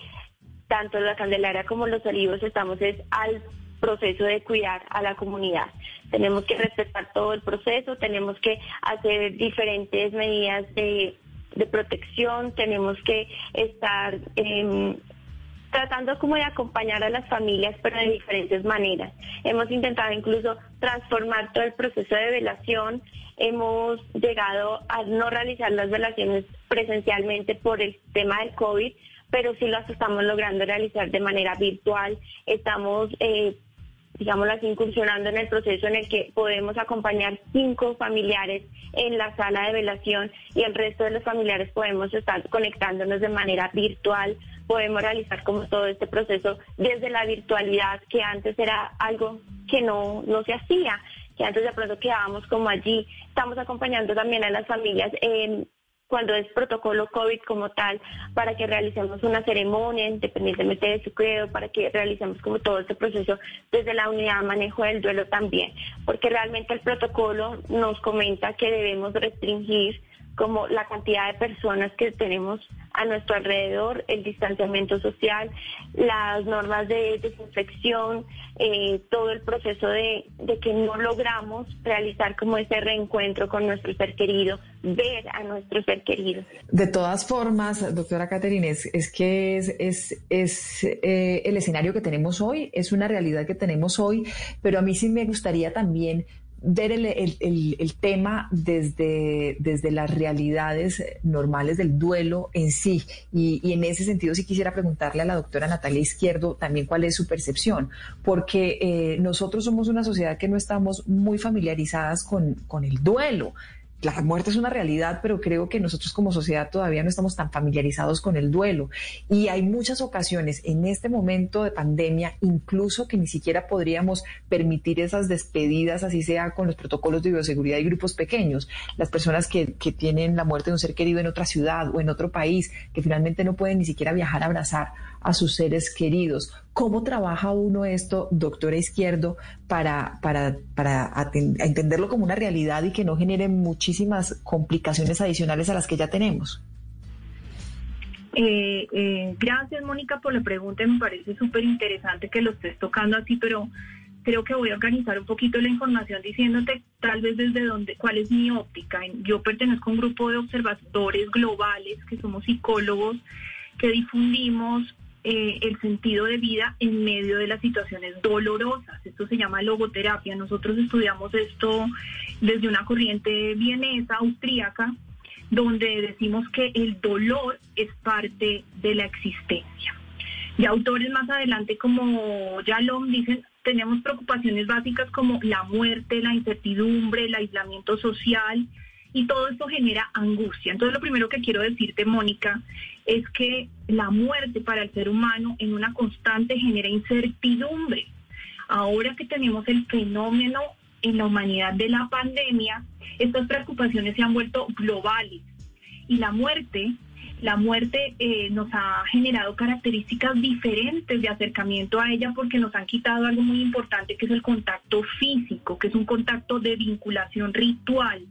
tanto la Candelaria como los Olivos estamos es al proceso de cuidar a la comunidad. Tenemos que respetar todo el proceso, tenemos que hacer diferentes medidas de, de protección, tenemos que estar eh, tratando como de acompañar a las familias, pero de diferentes maneras. Hemos intentado incluso transformar todo el proceso de velación, hemos llegado a no realizar las velaciones presencialmente por el tema del COVID, pero sí las estamos logrando realizar de manera virtual, estamos... Eh, digamos así, incursionando en el proceso en el que podemos acompañar cinco familiares en la sala de velación y el resto de los familiares podemos estar conectándonos de manera virtual, podemos realizar como todo este proceso desde la virtualidad, que antes era algo que no, no se hacía que antes de pronto quedábamos como allí. Estamos acompañando también a las familias en cuando es protocolo COVID como tal, para que realicemos una ceremonia independientemente de su credo, para que realicemos como todo este proceso desde la unidad de manejo del duelo también, porque realmente el protocolo nos comenta que debemos restringir como la cantidad de personas que tenemos a nuestro alrededor, el distanciamiento social, las normas de desinfección, eh, todo el proceso de, que no logramos realizar como ese reencuentro con nuestro ser querido, ver a nuestro ser querido. De todas formas, doctora Caterina, es, que es, es, es eh, el escenario que tenemos hoy, es una realidad que tenemos hoy, pero a mí sí me gustaría también ver el, el, el, tema desde, desde las realidades normales del duelo en sí. Y, en ese sentido sí quisiera preguntarle a la doctora Natalia Izquierdo también cuál es su percepción, porque eh, nosotros somos una sociedad que no estamos muy familiarizadas con, con el duelo la muerte es una realidad, pero creo que nosotros como sociedad todavía no estamos tan familiarizados con el duelo. Y hay muchas ocasiones en este momento de pandemia, incluso que ni siquiera podríamos permitir esas despedidas, así sea con los protocolos de bioseguridad y grupos pequeños. Las personas que, que tienen la muerte de un ser querido en otra ciudad o en otro país, que finalmente no pueden ni siquiera viajar a abrazar a sus seres queridos. ¿Cómo trabaja uno esto, doctora Izquierdo, para, para, para entenderlo como una realidad y que no genere muchísimas complicaciones adicionales a las que ya tenemos? Eh, eh, gracias, Mónica, por la pregunta. Me parece súper interesante que lo estés tocando así, pero creo que voy a organizar un poquito la información diciéndote tal vez desde dónde, cuál es mi óptica. Yo pertenezco a un grupo de observadores globales que somos psicólogos que difundimos eh, el sentido de vida en medio de las situaciones dolorosas. Esto se llama logoterapia. Nosotros estudiamos esto desde una corriente vienesa, austríaca, donde decimos que el dolor es parte de la existencia. Y autores más adelante como Yalom dicen, tenemos preocupaciones básicas como la muerte, la incertidumbre, el aislamiento social, y todo esto genera angustia. Entonces lo primero que quiero decirte, Mónica, es que la muerte para el ser humano en una constante genera incertidumbre. Ahora que tenemos el fenómeno en la humanidad de la pandemia, estas preocupaciones se han vuelto globales y la muerte la muerte eh, nos ha generado características diferentes de acercamiento a ella porque nos han quitado algo muy importante que es el contacto físico, que es un contacto de vinculación ritual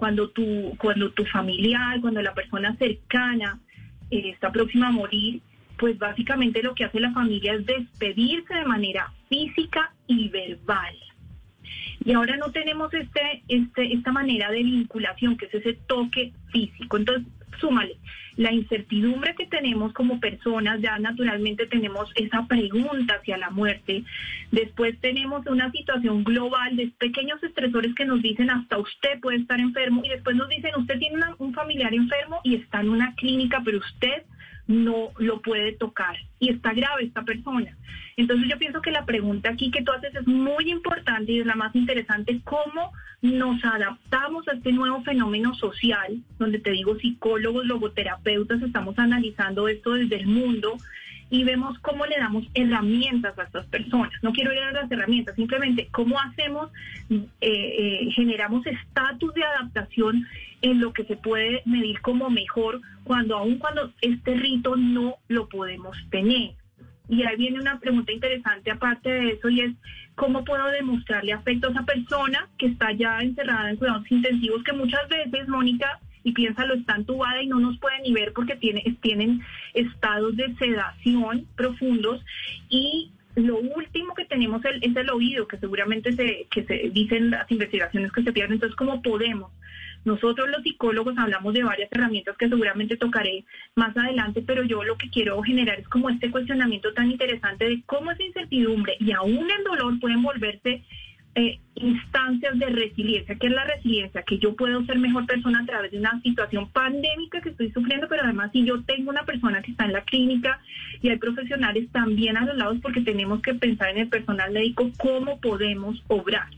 cuando tu, cuando tu familiar, cuando la persona cercana eh, está próxima a morir, pues básicamente lo que hace la familia es despedirse de manera física y verbal. Y ahora no tenemos este, este, esta manera de vinculación, que es ese toque físico. Entonces, súmale la incertidumbre que tenemos como personas, ya naturalmente tenemos esa pregunta hacia la muerte. Después tenemos una situación global de pequeños estresores que nos dicen hasta usted puede estar enfermo y después nos dicen usted tiene un familiar enfermo y está en una clínica, pero usted no lo puede tocar y está grave esta persona. Entonces yo pienso que la pregunta aquí que tú haces es muy importante y es la más interesante, ¿cómo nos adaptamos a este nuevo fenómeno social, donde te digo psicólogos, logoterapeutas, estamos analizando esto desde el mundo y vemos cómo le damos herramientas a estas personas. No quiero ir a las herramientas, simplemente cómo hacemos, eh, eh, generamos estatus de adaptación en lo que se puede medir como mejor cuando aun cuando este rito no lo podemos tener. Y ahí viene una pregunta interesante aparte de eso y es, ¿cómo puedo demostrarle afecto a esa persona que está ya encerrada en cuidados intensivos que muchas veces, Mónica, y piénsalo, está entubada y no nos puede ni ver porque tiene, tienen estados de sedación profundos y lo último que tenemos es el oído, que seguramente se, que se dicen las investigaciones que se pierden. Entonces, ¿cómo podemos? Nosotros los psicólogos hablamos de varias herramientas que seguramente tocaré más adelante, pero yo lo que quiero generar es como este cuestionamiento tan interesante de cómo esa incertidumbre y aún el dolor pueden volverse eh, instancias de resiliencia. ¿Qué es la resiliencia? Que yo puedo ser mejor persona a través de una situación pandémica que estoy sufriendo, pero además si yo tengo una persona que está en la clínica y hay profesionales también a los lados porque tenemos que pensar en el personal médico cómo podemos obrar.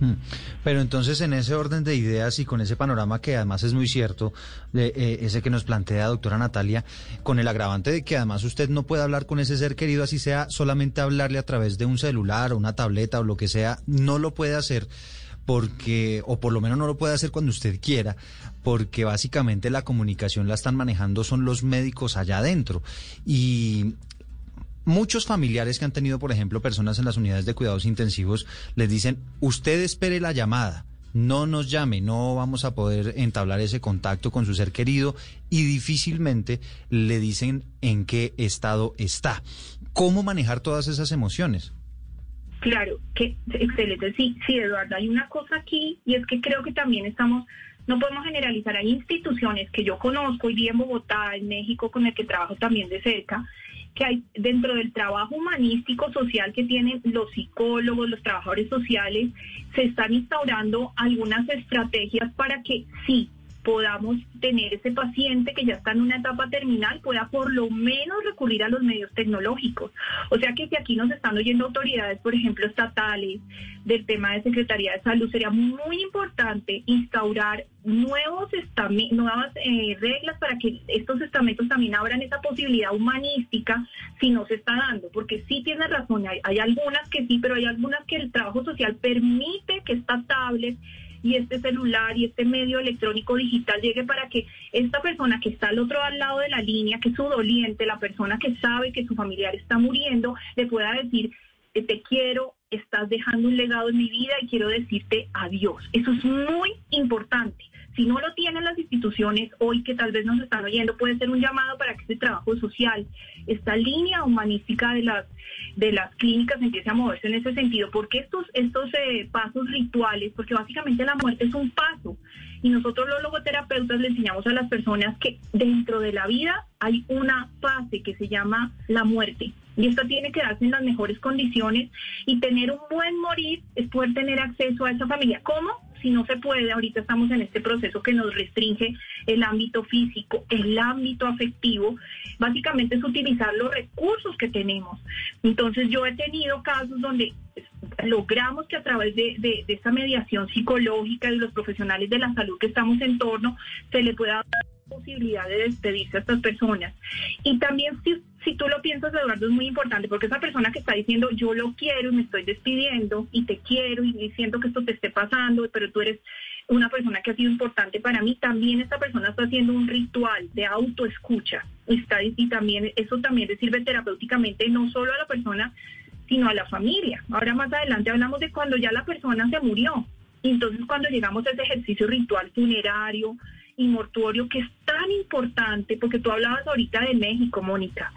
Hmm. Pero entonces en ese orden de ideas y con ese panorama que además es muy cierto, eh, ese que nos plantea doctora Natalia, con el agravante de que además usted no puede hablar con ese ser querido así sea solamente hablarle a través de un celular o una tableta o lo que sea, no lo puede hacer porque, o por lo menos no lo puede hacer cuando usted quiera, porque básicamente la comunicación la están manejando son los médicos allá adentro. Y Muchos familiares que han tenido, por ejemplo, personas en las unidades de cuidados intensivos, les dicen, usted espere la llamada, no nos llame, no vamos a poder entablar ese contacto con su ser querido y difícilmente le dicen en qué estado está. ¿Cómo manejar todas esas emociones? Claro, que excelente. Sí, sí, Eduardo, hay una cosa aquí y es que creo que también estamos no podemos generalizar. Hay instituciones que yo conozco, y vi en Bogotá, en México, con el que trabajo también de cerca, que hay dentro del trabajo humanístico social que tienen los psicólogos, los trabajadores sociales, se están instaurando algunas estrategias para que sí podamos tener ese paciente que ya está en una etapa terminal pueda por lo menos recurrir a los medios tecnológicos. O sea que si aquí nos están oyendo autoridades, por ejemplo, estatales, del tema de Secretaría de Salud, sería muy importante instaurar nuevos nuevas eh, reglas para que estos estamentos también abran esa posibilidad humanística si no se está dando, porque sí tiene razón, hay, algunas que sí, pero hay algunas que el trabajo social permite que tablets y este celular y este medio electrónico digital llegue para que esta persona que está al otro lado de la línea, que es su doliente, la persona que sabe que su familiar está muriendo, le pueda decir, eh, te quiero, estás dejando un legado en mi vida y quiero decirte adiós. Eso es muy importante. Si no lo tienen las instituciones hoy que tal vez nos están oyendo, puede ser un llamado para que este trabajo social, esta línea humanística de las de las clínicas empiece a moverse en ese sentido. porque estos estos eh, pasos rituales? Porque básicamente la muerte es un paso y nosotros los logoterapeutas le enseñamos a las personas que dentro de la vida hay una fase que se llama la muerte. Y esto tiene que darse en las mejores condiciones y tener un buen morir es poder tener acceso a esa familia. ¿Cómo? Si no se puede, ahorita estamos en este proceso que nos restringe el ámbito físico, el ámbito afectivo, básicamente es utilizar los recursos que tenemos. Entonces yo he tenido casos donde logramos que a través de, de, esta mediación psicológica de los profesionales de la salud que estamos en torno, se le pueda dar la posibilidad de despedirse a estas personas. Y también si, si tú lo piensas, Eduardo, es muy importante, porque esa persona que está diciendo yo lo quiero y me estoy despidiendo y te quiero y siento que esto te esté pasando, pero tú eres una persona que ha sido importante para mí, también esta persona está haciendo un ritual de autoescucha. Está, y también eso también le sirve terapéuticamente no solo a la persona, sino a la familia. Ahora más adelante hablamos de cuando ya la persona se murió. entonces cuando llegamos a ese ejercicio ritual funerario y mortuorio que es tan importante, porque tú hablabas ahorita de México, Mónica,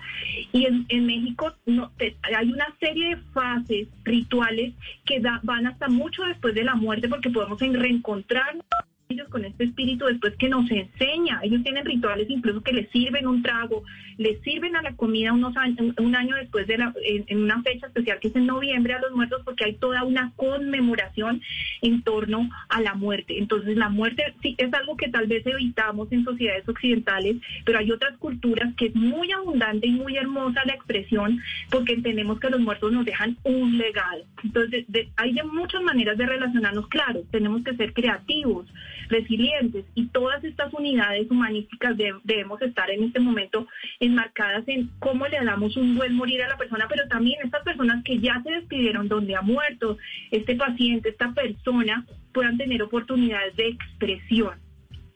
y en, México no, hay una serie de fases rituales que van hasta mucho después de la muerte, porque podemos reencontrarnos ellos con este espíritu después que nos enseña. Ellos tienen rituales incluso que les sirven un trago, les sirven a la comida unos años, un año después de la, en, una fecha especial que es en noviembre a los muertos porque hay toda una conmemoración en torno a la muerte. Entonces la muerte sí es algo que tal vez evitamos en sociedades occidentales, pero hay otras culturas que es muy abundante y muy hermosa la expresión porque entendemos que los muertos nos dejan un legado. Entonces hay muchas maneras de relacionarnos, claro, tenemos que ser creativos resilientes y todas estas unidades humanísticas debemos estar en este momento enmarcadas en cómo le damos un buen morir a la persona, pero también estas personas que ya se despidieron, donde ha muerto este paciente, esta persona, puedan tener oportunidades de expresión.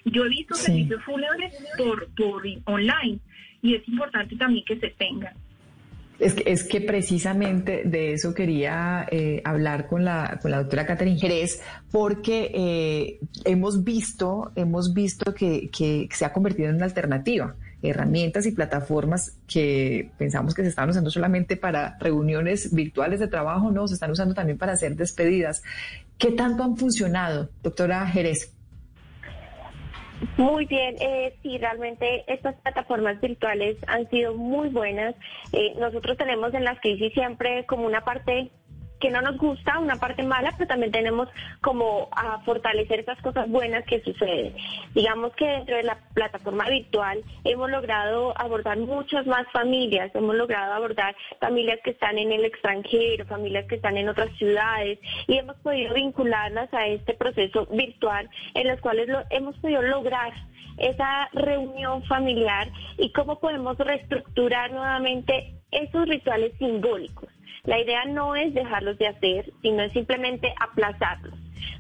Yo he visto servicios fúnebres por, por online y es importante también que se tengan. Es que, es que precisamente de eso quería eh, hablar con la, con la doctora Catherine Jerez, porque eh, hemos visto, hemos visto que, que se ha convertido en una alternativa herramientas y plataformas que pensamos que se están usando solamente para reuniones virtuales de trabajo, no, se están usando también para hacer despedidas. ¿Qué tanto han funcionado, doctora Jerez? Muy bien, eh, sí, realmente estas plataformas virtuales han sido muy buenas. Eh, nosotros tenemos en las crisis siempre como una parte que no nos gusta, una parte mala, pero también tenemos como a fortalecer esas cosas buenas que suceden. Digamos que dentro de la plataforma virtual hemos logrado abordar muchas más familias, hemos logrado abordar familias que están en el extranjero, familias que están en otras ciudades y hemos podido vincularlas a este proceso virtual en los cuales lo, hemos podido lograr esa reunión familiar y cómo podemos reestructurar nuevamente esos rituales simbólicos. La idea no es dejarlos de hacer, sino es simplemente aplazarlos.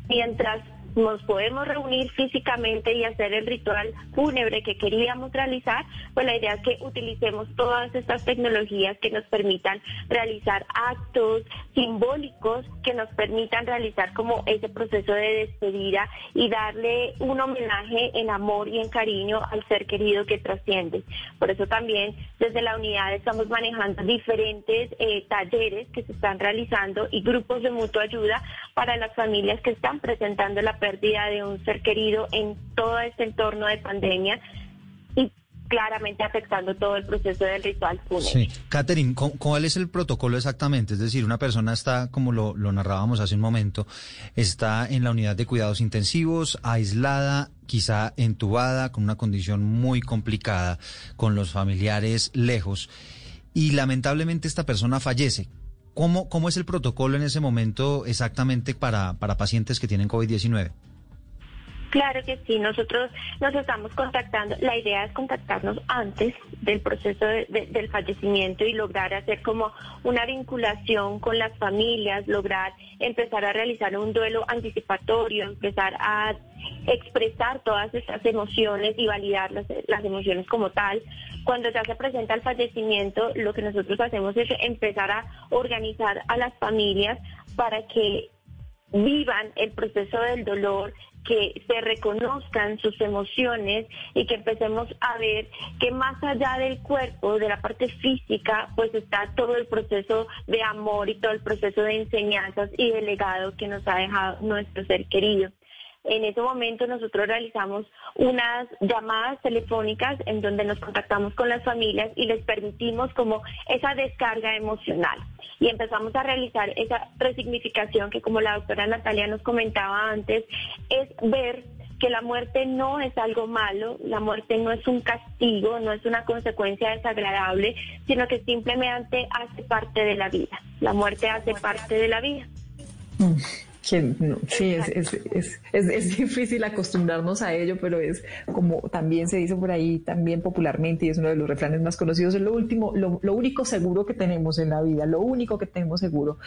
Mientras nos podemos reunir físicamente y hacer el ritual fúnebre que queríamos realizar, pues la idea es que utilicemos todas estas tecnologías que nos permitan realizar actos simbólicos que nos permitan realizar como ese proceso de despedida y darle un homenaje en amor y en cariño al ser querido que trasciende. Por eso también desde la unidad estamos manejando diferentes eh, talleres que se están realizando y grupos de mutua ayuda para las familias que están presentando la pérdida de un ser querido en todo este entorno de pandemia y claramente afectando todo el proceso del ritual fúnebre. Sí. Catherine, ¿cu- ¿cuál es el protocolo exactamente? Es decir, una persona está, como lo, lo narrábamos hace un momento, está en la unidad de cuidados intensivos, aislada, quizá entubada, con una condición muy complicada, con los familiares lejos, y lamentablemente esta persona fallece. ¿Cómo, cómo es el protocolo en ese momento exactamente para, para pacientes que tienen COVID-19? Claro que sí, nosotros nos estamos contactando. La idea es contactarnos antes del proceso de- de- del fallecimiento y lograr hacer como una vinculación con las familias, lograr empezar a realizar un duelo anticipatorio, empezar a expresar todas estas emociones y validar las, las emociones como tal. Cuando ya se presenta el fallecimiento, lo que nosotros hacemos es empezar a organizar a las familias para que vivan el proceso del dolor, que se reconozcan sus emociones y que empecemos a ver que más allá del cuerpo, de la parte física, pues está todo el proceso de amor y todo el proceso de enseñanzas y de legado que nos ha dejado nuestro ser querido. En ese momento nosotros realizamos unas llamadas telefónicas en donde nos contactamos con las familias y les permitimos como esa descarga emocional. Y empezamos a realizar esa resignificación que como la doctora Natalia nos comentaba antes, es ver que la muerte no es algo malo, la muerte no es un castigo, no es una consecuencia desagradable, sino que simplemente hace parte de la vida. La muerte hace parte de la vida. Mm, no, sí, es, es, es, es, es difícil acostumbrarnos a ello, pero es como también se dice por ahí, también popularmente, y es uno de los refranes más conocidos, es lo último, lo, lo único seguro que tenemos en la vida, lo único que tenemos seguro.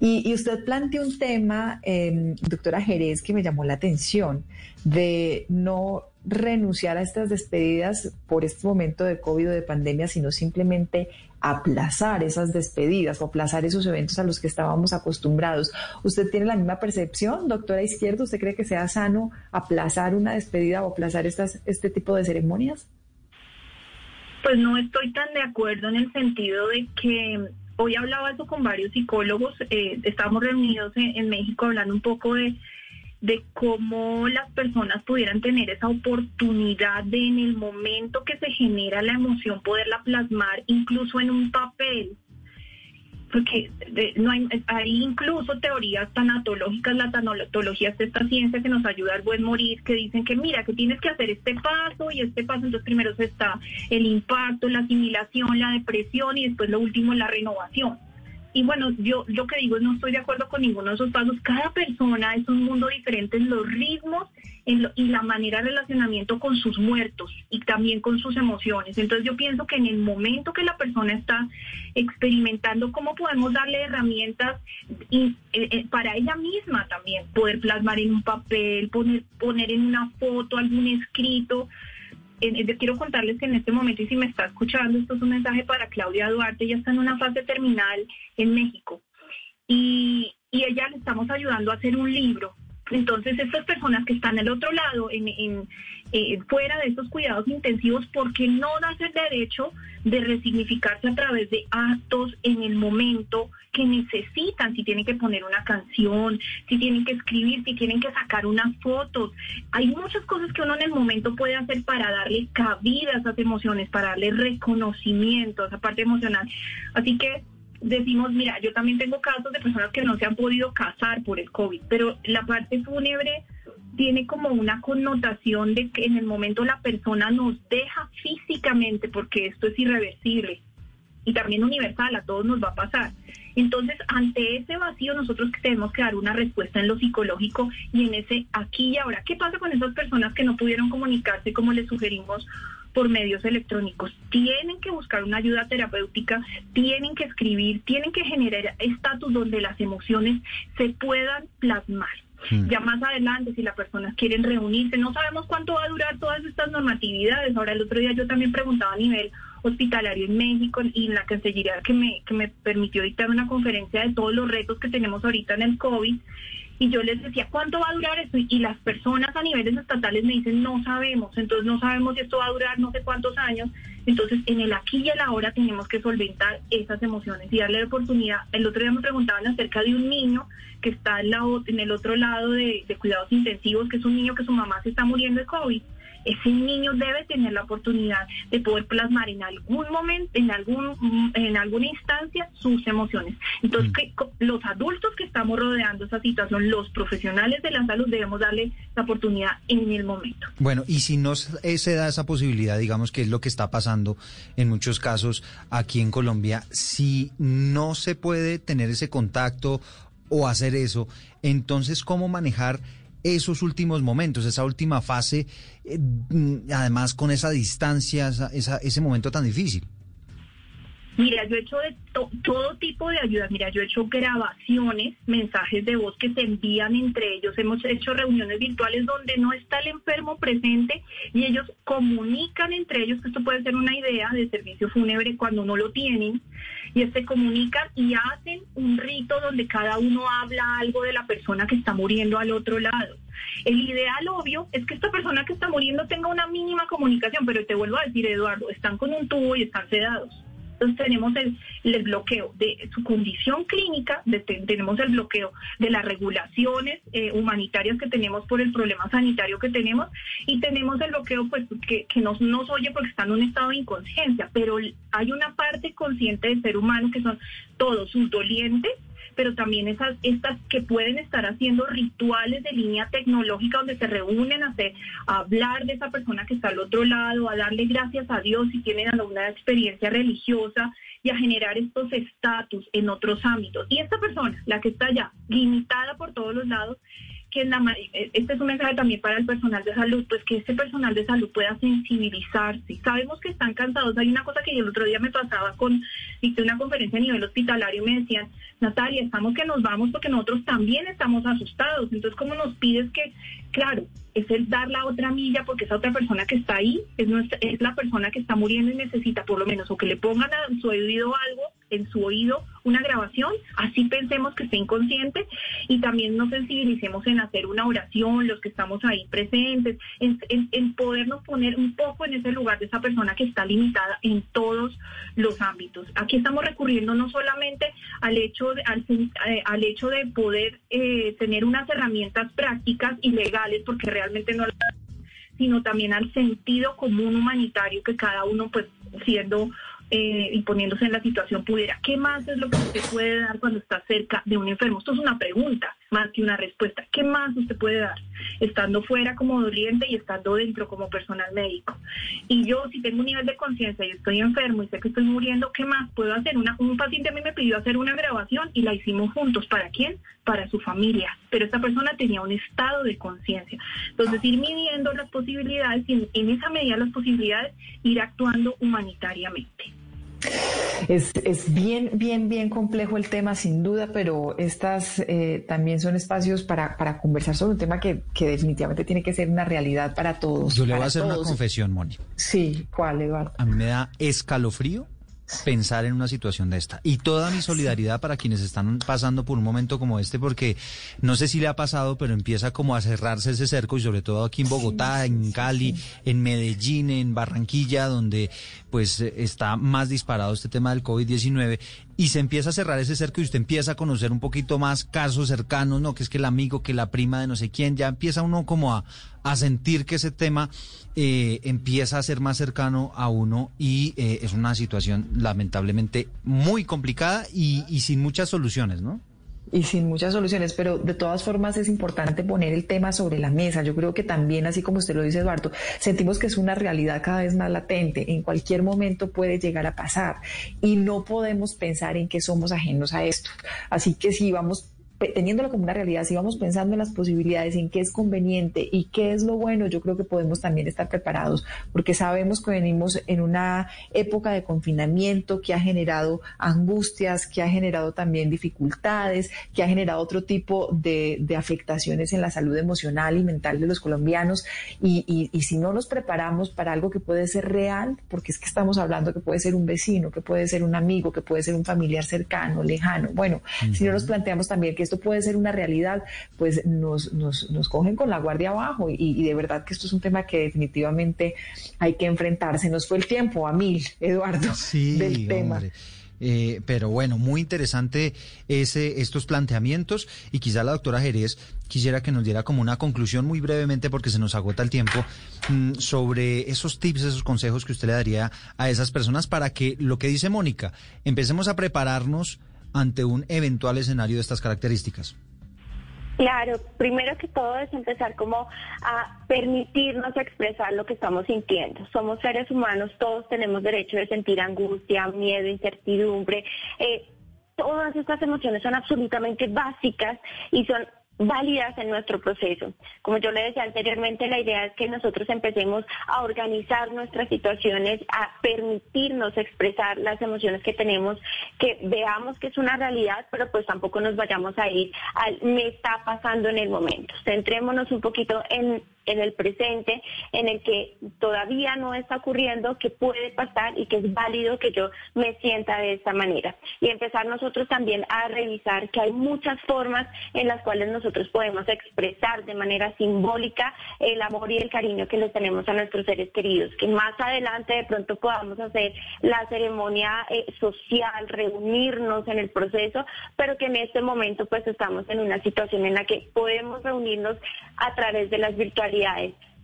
Y, y usted plantea un tema, eh, doctora Jerez, que me llamó la atención, de no renunciar a estas despedidas por este momento de COVID o de pandemia, sino simplemente aplazar esas despedidas o aplazar esos eventos a los que estábamos acostumbrados. ¿Usted tiene la misma percepción, doctora Izquierdo? ¿Usted cree que sea sano aplazar una despedida o aplazar estas, este tipo de ceremonias? Pues no estoy tan de acuerdo en el sentido de que hoy hablaba eso con varios psicólogos, eh, estábamos reunidos en, en México hablando un poco de de cómo las personas pudieran tener esa oportunidad de en el momento que se genera la emoción poderla plasmar incluso en un papel porque no hay, hay incluso teorías tanatológicas, la tanatología es esta ciencia que nos ayuda al buen morir, que dicen que mira, que tienes que hacer este paso y este paso, entonces primero está el impacto, la asimilación, la depresión y después lo último la renovación. Y bueno, yo lo que digo es no estoy de acuerdo con ninguno de esos pasos. Cada persona es un mundo diferente en los ritmos en lo, y la manera de relacionamiento con sus muertos y también con sus emociones. Entonces yo pienso que en el momento que la persona está experimentando, cómo podemos darle herramientas eh, eh, para ella misma también, poder plasmar en un papel, poner, poner en una foto algún escrito. Quiero contarles que en este momento, y si me está escuchando, esto es un mensaje para Claudia Duarte, ella está en una fase terminal en México y, y ella le estamos ayudando a hacer un libro. Entonces, estas personas que están al otro lado, en, en eh, fuera de estos cuidados intensivos, ¿por qué no darse el derecho de resignificarse a través de actos en el momento que necesitan? Si tienen que poner una canción, si tienen que escribir, si tienen que sacar unas fotos. Hay muchas cosas que uno en el momento puede hacer para darle cabida a esas emociones, para darle reconocimiento a esa parte emocional. Así que decimos, mira, yo también tengo casos de personas que no se han podido casar por el COVID, pero la parte fúnebre tiene como una connotación de que en el momento la persona nos deja físicamente, porque esto es irreversible y también universal, a todos nos va a pasar. Entonces, ante ese vacío, nosotros tenemos que dar una respuesta en lo psicológico y en ese aquí y ahora. ¿Qué pasa con esas personas que no pudieron comunicarse como les sugerimos? Por medios electrónicos. Tienen que buscar una ayuda terapéutica, tienen que escribir, tienen que generar estatus donde las emociones se puedan plasmar. Ya más adelante, si las personas quieren reunirse, no sabemos cuánto va a durar todas estas normatividades. Ahora, el otro día yo también preguntaba a nivel hospitalario en México y en la Cancillería que me, que me permitió dictar una conferencia de todos los retos que tenemos ahorita en el COVID y yo les decía, ¿cuánto va a durar esto? Y las personas a niveles estatales me dicen, no sabemos, entonces no sabemos si esto va a durar no sé cuántos años. Entonces, en el aquí y el ahora tenemos que solventar esas emociones y darle la oportunidad. El otro día me preguntaban acerca de un niño que está en, la, en el otro lado de, de cuidados intensivos, que es un niño que su mamá se está muriendo de COVID ese niño debe tener la oportunidad de poder plasmar en algún momento, en algún en alguna instancia sus emociones. Entonces, que, los adultos que estamos rodeando esa situación, los profesionales de la salud, debemos darle la oportunidad en el momento. Bueno, y si no se da esa posibilidad, digamos que es lo que está pasando en muchos casos aquí en Colombia, si no se puede tener ese contacto o hacer eso, entonces, ¿cómo manejar esos últimos momentos, esa última fase, eh, mm, además con esa distancia, esa, ese momento tan difícil? Mira, yo he hecho de todo tipo de ayudas. Mira, yo he hecho grabaciones, mensajes de voz que se envían entre ellos. Hemos hecho reuniones virtuales donde no está el enfermo presente y ellos comunican entre ellos, que esto puede ser una idea de servicio fúnebre cuando no lo tienen, y se comunican y hacen un rito donde cada uno habla algo de la persona que está muriendo al otro lado. El ideal obvio es que esta persona que está muriendo tenga una mínima comunicación, pero te vuelvo a decir, Eduardo, están con un tubo y están sedados. Entonces tenemos el, bloqueo de su condición clínica, tenemos el bloqueo de las regulaciones eh, humanitarias que tenemos por el problema sanitario que tenemos y tenemos el bloqueo pues que, que nos, nos oye porque está en un estado de inconsciencia, pero hay una parte consciente del ser humano que son todos sus dolientes pero también esas estas que pueden estar haciendo rituales de línea tecnológica donde se reúnen a, hacer, hablar de esa persona que está al otro lado, a darle gracias a Dios si tienen alguna experiencia religiosa y a generar estos estatus en otros ámbitos. Y esta persona, la que está ya limitada por todos los lados, que eh, este es un mensaje también para el personal de salud, pues que este personal de salud pueda sensibilizarse. Sabemos que están cansados. Hay una cosa que yo el otro día me pasaba con, hice una conferencia a nivel hospitalario y me decían, Natalia, estamos que nos vamos porque nosotros también estamos asustados. Entonces, ¿cómo nos pides que, claro, es el dar la otra milla porque esa otra persona que está ahí es, nuestra, es la persona que está muriendo y necesita por lo menos o que le pongan a su oído algo, en su oído una grabación, así pensemos que esté inconsciente y también nos sensibilicemos en hacer una oración, los que estamos ahí presentes, en, podernos poner un poco en ese lugar de esa persona que está limitada en todos los ámbitos. Aquí estamos recurriendo no solamente al hecho de, al, eh, al hecho de poder eh, tener unas herramientas prácticas y legales, porque realmente no sino también al sentido común humanitario que cada uno, pues siendo eh, y poniéndose en la situación pudiera. ¿Qué más es lo que usted puede dar cuando está cerca de un enfermo? Esto es una pregunta más que una respuesta. ¿Qué más usted puede dar estando fuera como doliente y estando dentro como personal médico? Y yo, si tengo un nivel de conciencia y estoy enfermo y sé que estoy muriendo, ¿qué más puedo hacer? Una, un paciente a mí me pidió hacer una grabación y la hicimos juntos. ¿Para quién? Para su familia. Pero esta persona tenía un estado de conciencia. Entonces, ir midiendo las posibilidades y en esa medida las posibilidades, ir actuando humanitariamente. Es, es, bien, bien, bien complejo el tema, sin duda, pero estas eh, también son espacios para, para, conversar sobre un tema que, que, definitivamente tiene que ser una realidad para todos. Yo le voy a hacer una confesión, Moni. Sí, ¿cuál, Eduardo? A mí me da escalofrío pensar en una situación de esta. Y toda mi solidaridad para quienes están pasando por un momento como este, porque no sé si le ha pasado, pero empieza como a cerrarse ese cerco y sobre todo aquí en Bogotá, en Cali, en Medellín, en Barranquilla, donde pues está más disparado este tema del COVID-19 y se empieza a cerrar ese cerco y usted empieza a conocer un poquito más casos cercanos, ¿no? Que es que el amigo, que la prima de no sé quién, ya empieza uno como a, a sentir que ese tema eh, empieza a ser más cercano a uno y eh, es una situación lamentablemente muy complicada y, y sin muchas soluciones, ¿no? Y sin muchas soluciones, pero de todas formas es importante poner el tema sobre la mesa. Yo creo que también, así como usted lo dice, Eduardo, sentimos que es una realidad cada vez más latente. En cualquier momento puede llegar a pasar y no podemos pensar en que somos ajenos a esto. Así que si vamos teniéndolo como una realidad, si vamos pensando en las posibilidades, en qué es conveniente y qué es lo bueno, yo creo que podemos también estar preparados, porque sabemos que venimos en una época de confinamiento que ha generado angustias, que ha generado también dificultades, que ha generado otro tipo de, afectaciones en la salud emocional y mental de los colombianos. Y, si no nos preparamos para algo que puede ser real, porque es que estamos hablando que puede ser un vecino, que puede ser un amigo, que puede ser un familiar cercano, lejano, bueno, si no nos planteamos también que esto puede ser una realidad, pues nos, nos, nos cogen con la guardia abajo y, de verdad que esto es un tema que definitivamente hay que enfrentarse. Nos fue el tiempo a mil, Eduardo, del tema. Eh, pero bueno, muy interesante ese, estos planteamientos y quizá la doctora Jerez quisiera que nos diera como una conclusión muy brevemente porque se nos agota el tiempo mm, sobre esos tips, esos consejos que usted le daría a esas personas para que lo que dice Mónica, empecemos a prepararnos ante un eventual escenario de estas características? Claro, primero que todo es empezar como a permitirnos expresar lo que estamos sintiendo. Somos seres humanos, todos tenemos derecho de sentir angustia, miedo, incertidumbre. Eh, todas estas emociones son absolutamente básicas y son válidas en nuestro proceso. Como yo le decía anteriormente, la idea es que nosotros empecemos a organizar nuestras situaciones, a permitirnos expresar las emociones que tenemos, que veamos que es una realidad, pero pues tampoco nos vayamos a ir al me está pasando en el momento. Centrémonos un poquito en en el presente, en el que todavía no está ocurriendo, que puede pasar y que es válido que yo me sienta de esta manera. Y empezar nosotros también a revisar que hay muchas formas en las cuales nosotros podemos expresar de manera simbólica el amor y el cariño que les tenemos a nuestros seres queridos, que más adelante de pronto podamos hacer la ceremonia eh, social, reunirnos en el proceso, pero que en este momento pues estamos en una situación en la que podemos reunirnos a través de las virtualidades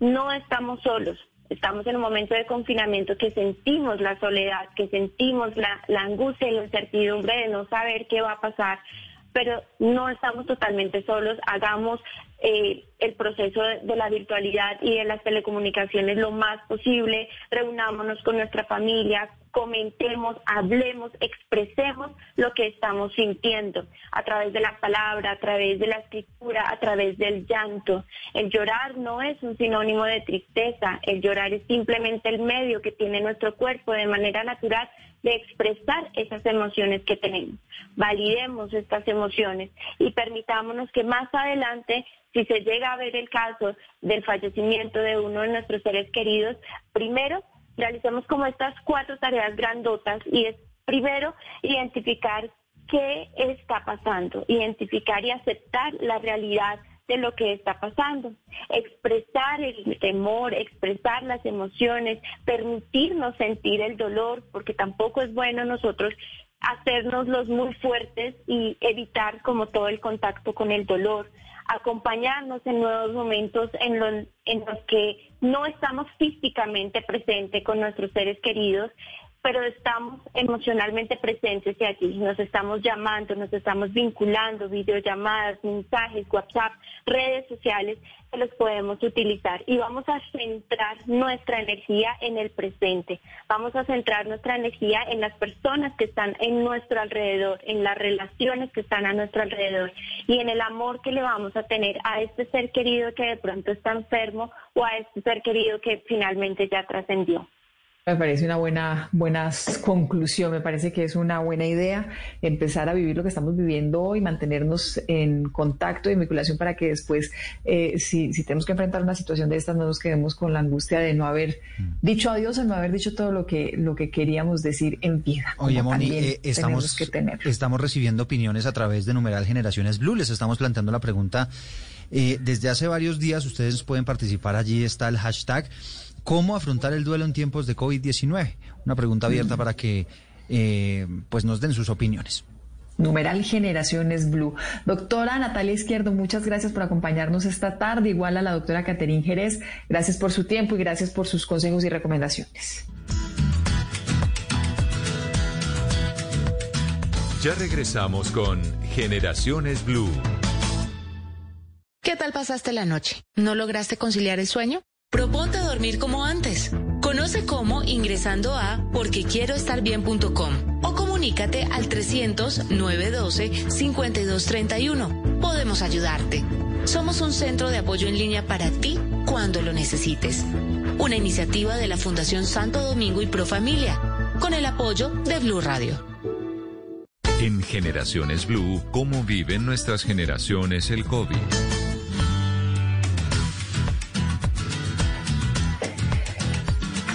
no estamos solos. Estamos en un momento de confinamiento que sentimos la soledad, que sentimos la, angustia y la incertidumbre de no saber qué va a pasar, pero no estamos totalmente solos. Hagamos eh, el proceso de, la virtualidad y de las telecomunicaciones lo más posible, reunámonos con nuestra familia, comentemos, hablemos, expresemos lo que estamos sintiendo a través de la palabra, a través de la escritura, a través del llanto. El llorar no es un sinónimo de tristeza, el llorar es simplemente el medio que tiene nuestro cuerpo de manera natural de expresar esas emociones que tenemos. Validemos estas emociones y permitámonos que más adelante si se llega a ver el caso del fallecimiento de uno de nuestros seres queridos, primero realicemos como estas cuatro tareas grandotas y es primero identificar qué está pasando, identificar y aceptar la realidad de lo que está pasando, expresar el temor, expresar las emociones, permitirnos sentir el dolor, porque tampoco es bueno nosotros hacernos los muy fuertes y evitar como todo el contacto con el dolor acompañarnos en nuevos momentos en los, en los que no estamos físicamente presentes con nuestros seres queridos pero estamos emocionalmente presentes aquí nos estamos llamando, nos estamos vinculando, videollamadas, mensajes, WhatsApp, redes sociales que los podemos utilizar y vamos a centrar nuestra energía en el presente, vamos a centrar nuestra energía en las personas que están en nuestro alrededor, en las relaciones que están a nuestro alrededor y en el amor que le vamos a tener a este ser querido que de pronto está enfermo o a este ser querido que finalmente ya trascendió. Me parece una buena, buena conclusión, me parece que es una buena idea empezar a vivir lo que estamos viviendo hoy, mantenernos en contacto y en vinculación para que después, eh, si, si, tenemos que enfrentar una situación de estas, no nos quedemos con la angustia de no haber mm. dicho adiós o no haber dicho todo lo que, lo que queríamos decir en vida. Oye, Moni, eh, estamos, estamos recibiendo opiniones a través de numeral Generaciones Blue, les estamos planteando la pregunta. Eh, desde hace varios días ustedes pueden participar allí, está el hashtag ¿Cómo afrontar el duelo en tiempos de COVID-19? Una pregunta abierta para que eh, pues nos den sus opiniones. Numeral Generaciones Blue. Doctora Natalia Izquierdo, muchas gracias por acompañarnos esta tarde. Igual a la doctora Caterín Jerez, gracias por su tiempo y gracias por sus consejos y recomendaciones. Ya regresamos con Generaciones Blue. ¿Qué tal pasaste la noche? ¿No lograste conciliar el sueño? Proponte dormir como antes. Conoce cómo ingresando a porquequieroestarbien.com o comunícate al 300-912-5231. Podemos ayudarte. Somos un centro de apoyo en línea para ti cuando lo necesites. Una iniciativa de la Fundación Santo Domingo y Profamilia, con el apoyo de Blue Radio. En Generaciones Blue, ¿cómo viven nuestras generaciones el COVID?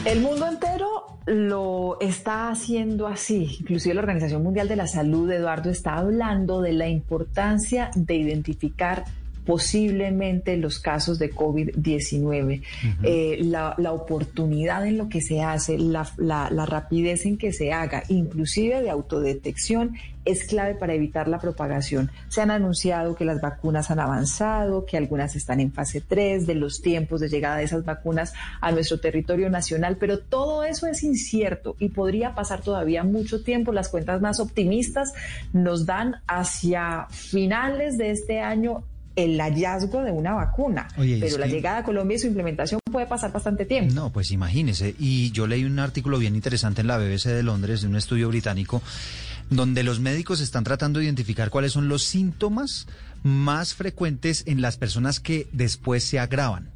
El mundo entero lo está haciendo así. Inclusive la Organización Mundial de la Salud, Eduardo, está hablando de la importancia de identificar posiblemente los casos de COVID-19, eh, la, la, oportunidad en lo que se hace, la, la, la, rapidez en que se haga, inclusive de autodetección, es clave para evitar la propagación. Se han anunciado que las vacunas han avanzado, que algunas están en fase 3, de los tiempos de llegada de esas vacunas a nuestro territorio nacional, pero todo eso es incierto y podría pasar todavía mucho tiempo. Las cuentas más optimistas nos dan hacia finales de este año el hallazgo de una vacuna. Oye, pero la que... llegada a Colombia y su implementación puede pasar bastante tiempo. No, pues imagínese. Y yo leí un artículo bien interesante en la BBC de Londres, de un estudio británico, donde los médicos están tratando de identificar cuáles son los síntomas más frecuentes en las personas que después se agravan.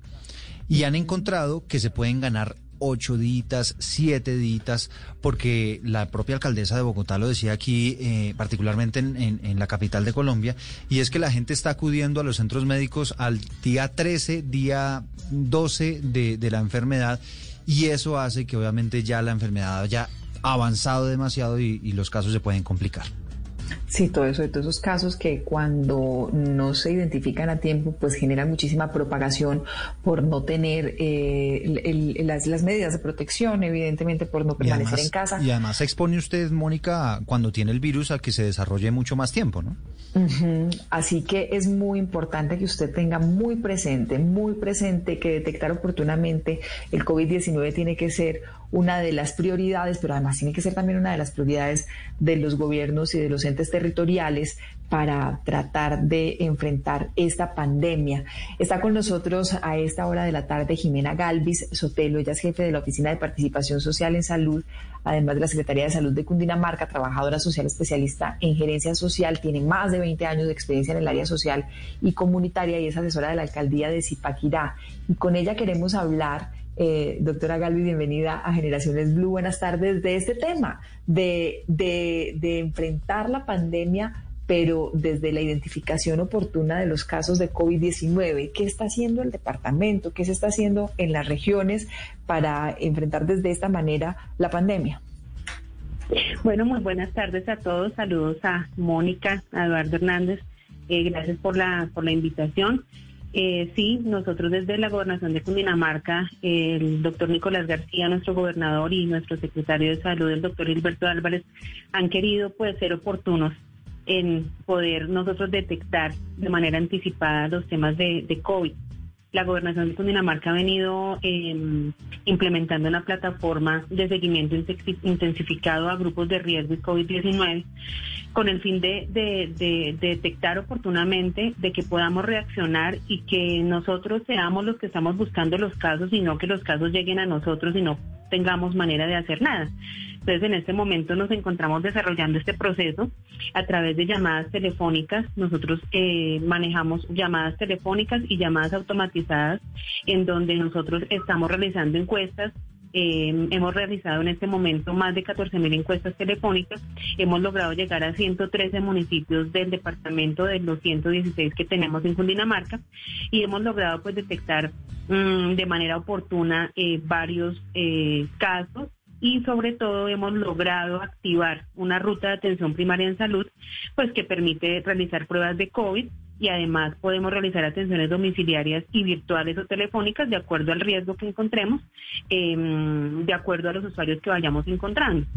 Y han encontrado que se pueden ganar ocho ditas, siete ditas, porque la propia alcaldesa de Bogotá lo decía aquí, eh, particularmente en, la capital de Colombia, y es que la gente está acudiendo a los centros médicos al día 13, día 12 de, la enfermedad, y eso hace que obviamente ya la enfermedad haya avanzado demasiado y los casos se pueden complicar. Sí, todo eso, de todos esos casos que cuando no se identifican a tiempo, pues generan muchísima propagación por no tener eh, el, el, las, las, medidas de protección, evidentemente por no permanecer además, en casa. Y además se expone usted, Mónica, cuando tiene el virus a que se desarrolle mucho más tiempo, ¿no? Uh -huh. Así que es muy importante que usted tenga muy presente, muy presente que detectar oportunamente el COVID-19 tiene que ser una de las prioridades, pero además tiene que ser también una de las prioridades de los gobiernos y de los entes territoriales para tratar de enfrentar esta pandemia. Está con nosotros a esta hora de la tarde Jimena Galvis Sotelo, ella es jefe de la Oficina de Participación Social en Salud, además de la Secretaría de Salud de Cundinamarca, trabajadora social especialista en gerencia social, tiene más de 20 años de experiencia en el área social y comunitaria y es asesora de la alcaldía de Zipaquirá. Y con ella queremos hablar eh, doctora Galvi, bienvenida a Generaciones Blue. Buenas tardes de este tema, de, de, enfrentar la pandemia, pero desde la identificación oportuna de los casos de COVID-19. ¿Qué está haciendo el departamento? ¿Qué se está haciendo en las regiones para enfrentar desde esta manera la pandemia? Bueno, muy buenas tardes a todos. Saludos a Mónica, a Eduardo Hernández. Eh, gracias por la, por la invitación. Eh, sí, nosotros desde la gobernación de Cundinamarca, el doctor Nicolás García, nuestro gobernador, y nuestro secretario de salud, el doctor Gilberto Álvarez, han querido pues ser oportunos en poder nosotros detectar de manera anticipada los temas de, de COVID. La gobernación de Cundinamarca ha venido eh, implementando una plataforma de seguimiento intensificado a grupos de riesgo y COVID-19 con el fin de, de, detectar oportunamente, de que podamos reaccionar y que nosotros seamos los que estamos buscando los casos y no que los casos lleguen a nosotros y no tengamos manera de hacer nada. Entonces, en este momento nos encontramos desarrollando este proceso a través de llamadas telefónicas. Nosotros eh, manejamos llamadas telefónicas y llamadas automatizadas en donde nosotros estamos realizando encuestas eh, hemos realizado en este momento más de 14 mil encuestas telefónicas. Hemos logrado llegar a 113 municipios del departamento de los 116 que tenemos en Cundinamarca y hemos logrado pues detectar mmm, de manera oportuna eh, varios casos y sobre todo hemos logrado activar una ruta de atención primaria en salud pues que permite realizar pruebas de COVID y además podemos realizar atenciones domiciliarias y virtuales o telefónicas de acuerdo al riesgo que encontremos, em, de acuerdo a los usuarios que vayamos encontrando.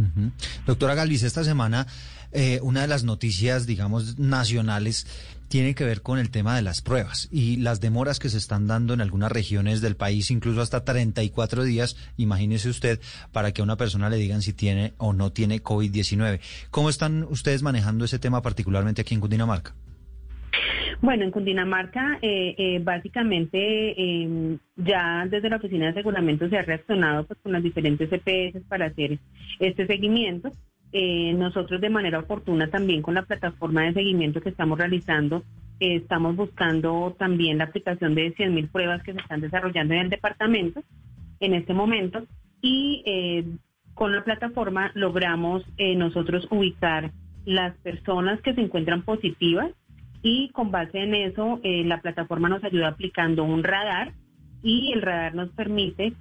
Doctora Galvis, esta semana eh, una de las noticias, digamos, nacionales tiene que ver con el tema de las pruebas y las demoras que se están dando en algunas regiones del país, incluso hasta 34 días, imagínese usted, para que a una persona le digan si tiene o no tiene COVID-19. ¿Cómo están ustedes manejando ese tema particularmente aquí en Cundinamarca? Bueno, en Cundinamarca, eh, eh, básicamente, eh, ya desde la Oficina de Aseguramiento se ha reaccionado pues, con las diferentes EPS para hacer este seguimiento. Nosotros de manera oportuna también con la plataforma de seguimiento que estamos realizando, estamos buscando también la aplicación de 100.000 pruebas que se están desarrollando en el departamento en este momento y con la plataforma logramos nosotros ubicar las personas que se encuentran positivas y con base en eso eh, la plataforma nos ayuda aplicando un radar y el radar nos permite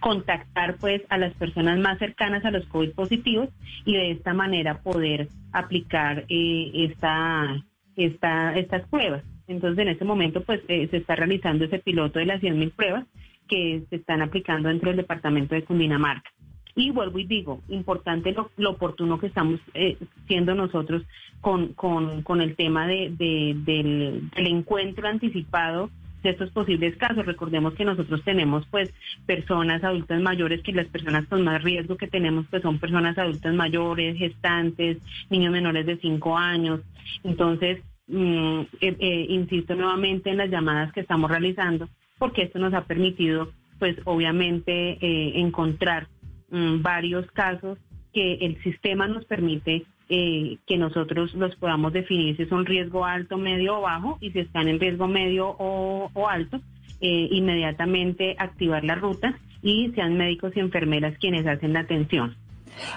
contactar pues a las personas más cercanas a los COVID positivos y de esta manera poder aplicar eh, esta, esta, estas pruebas. Entonces en este momento pues eh, se está realizando ese piloto de las 100.000 pruebas que se están aplicando dentro del departamento de Cundinamarca. Y vuelvo y digo, importante lo, oportuno que estamos eh, siendo nosotros con, con, el tema de, del, encuentro anticipado de estos posibles casos. Recordemos que nosotros tenemos pues personas adultas mayores, que las personas con más riesgo que tenemos pues son personas adultas mayores, gestantes, niños menores de 5 años. Entonces, mm, eh, eh, insisto nuevamente en las llamadas que estamos realizando, porque esto nos ha permitido pues obviamente encontrar Mm, varios casos que el sistema nos permite eh, que nosotros los podamos definir si son riesgo alto, medio o bajo y si están en riesgo medio o, alto, eh, inmediatamente activar la ruta y sean médicos y enfermeras quienes hacen la atención.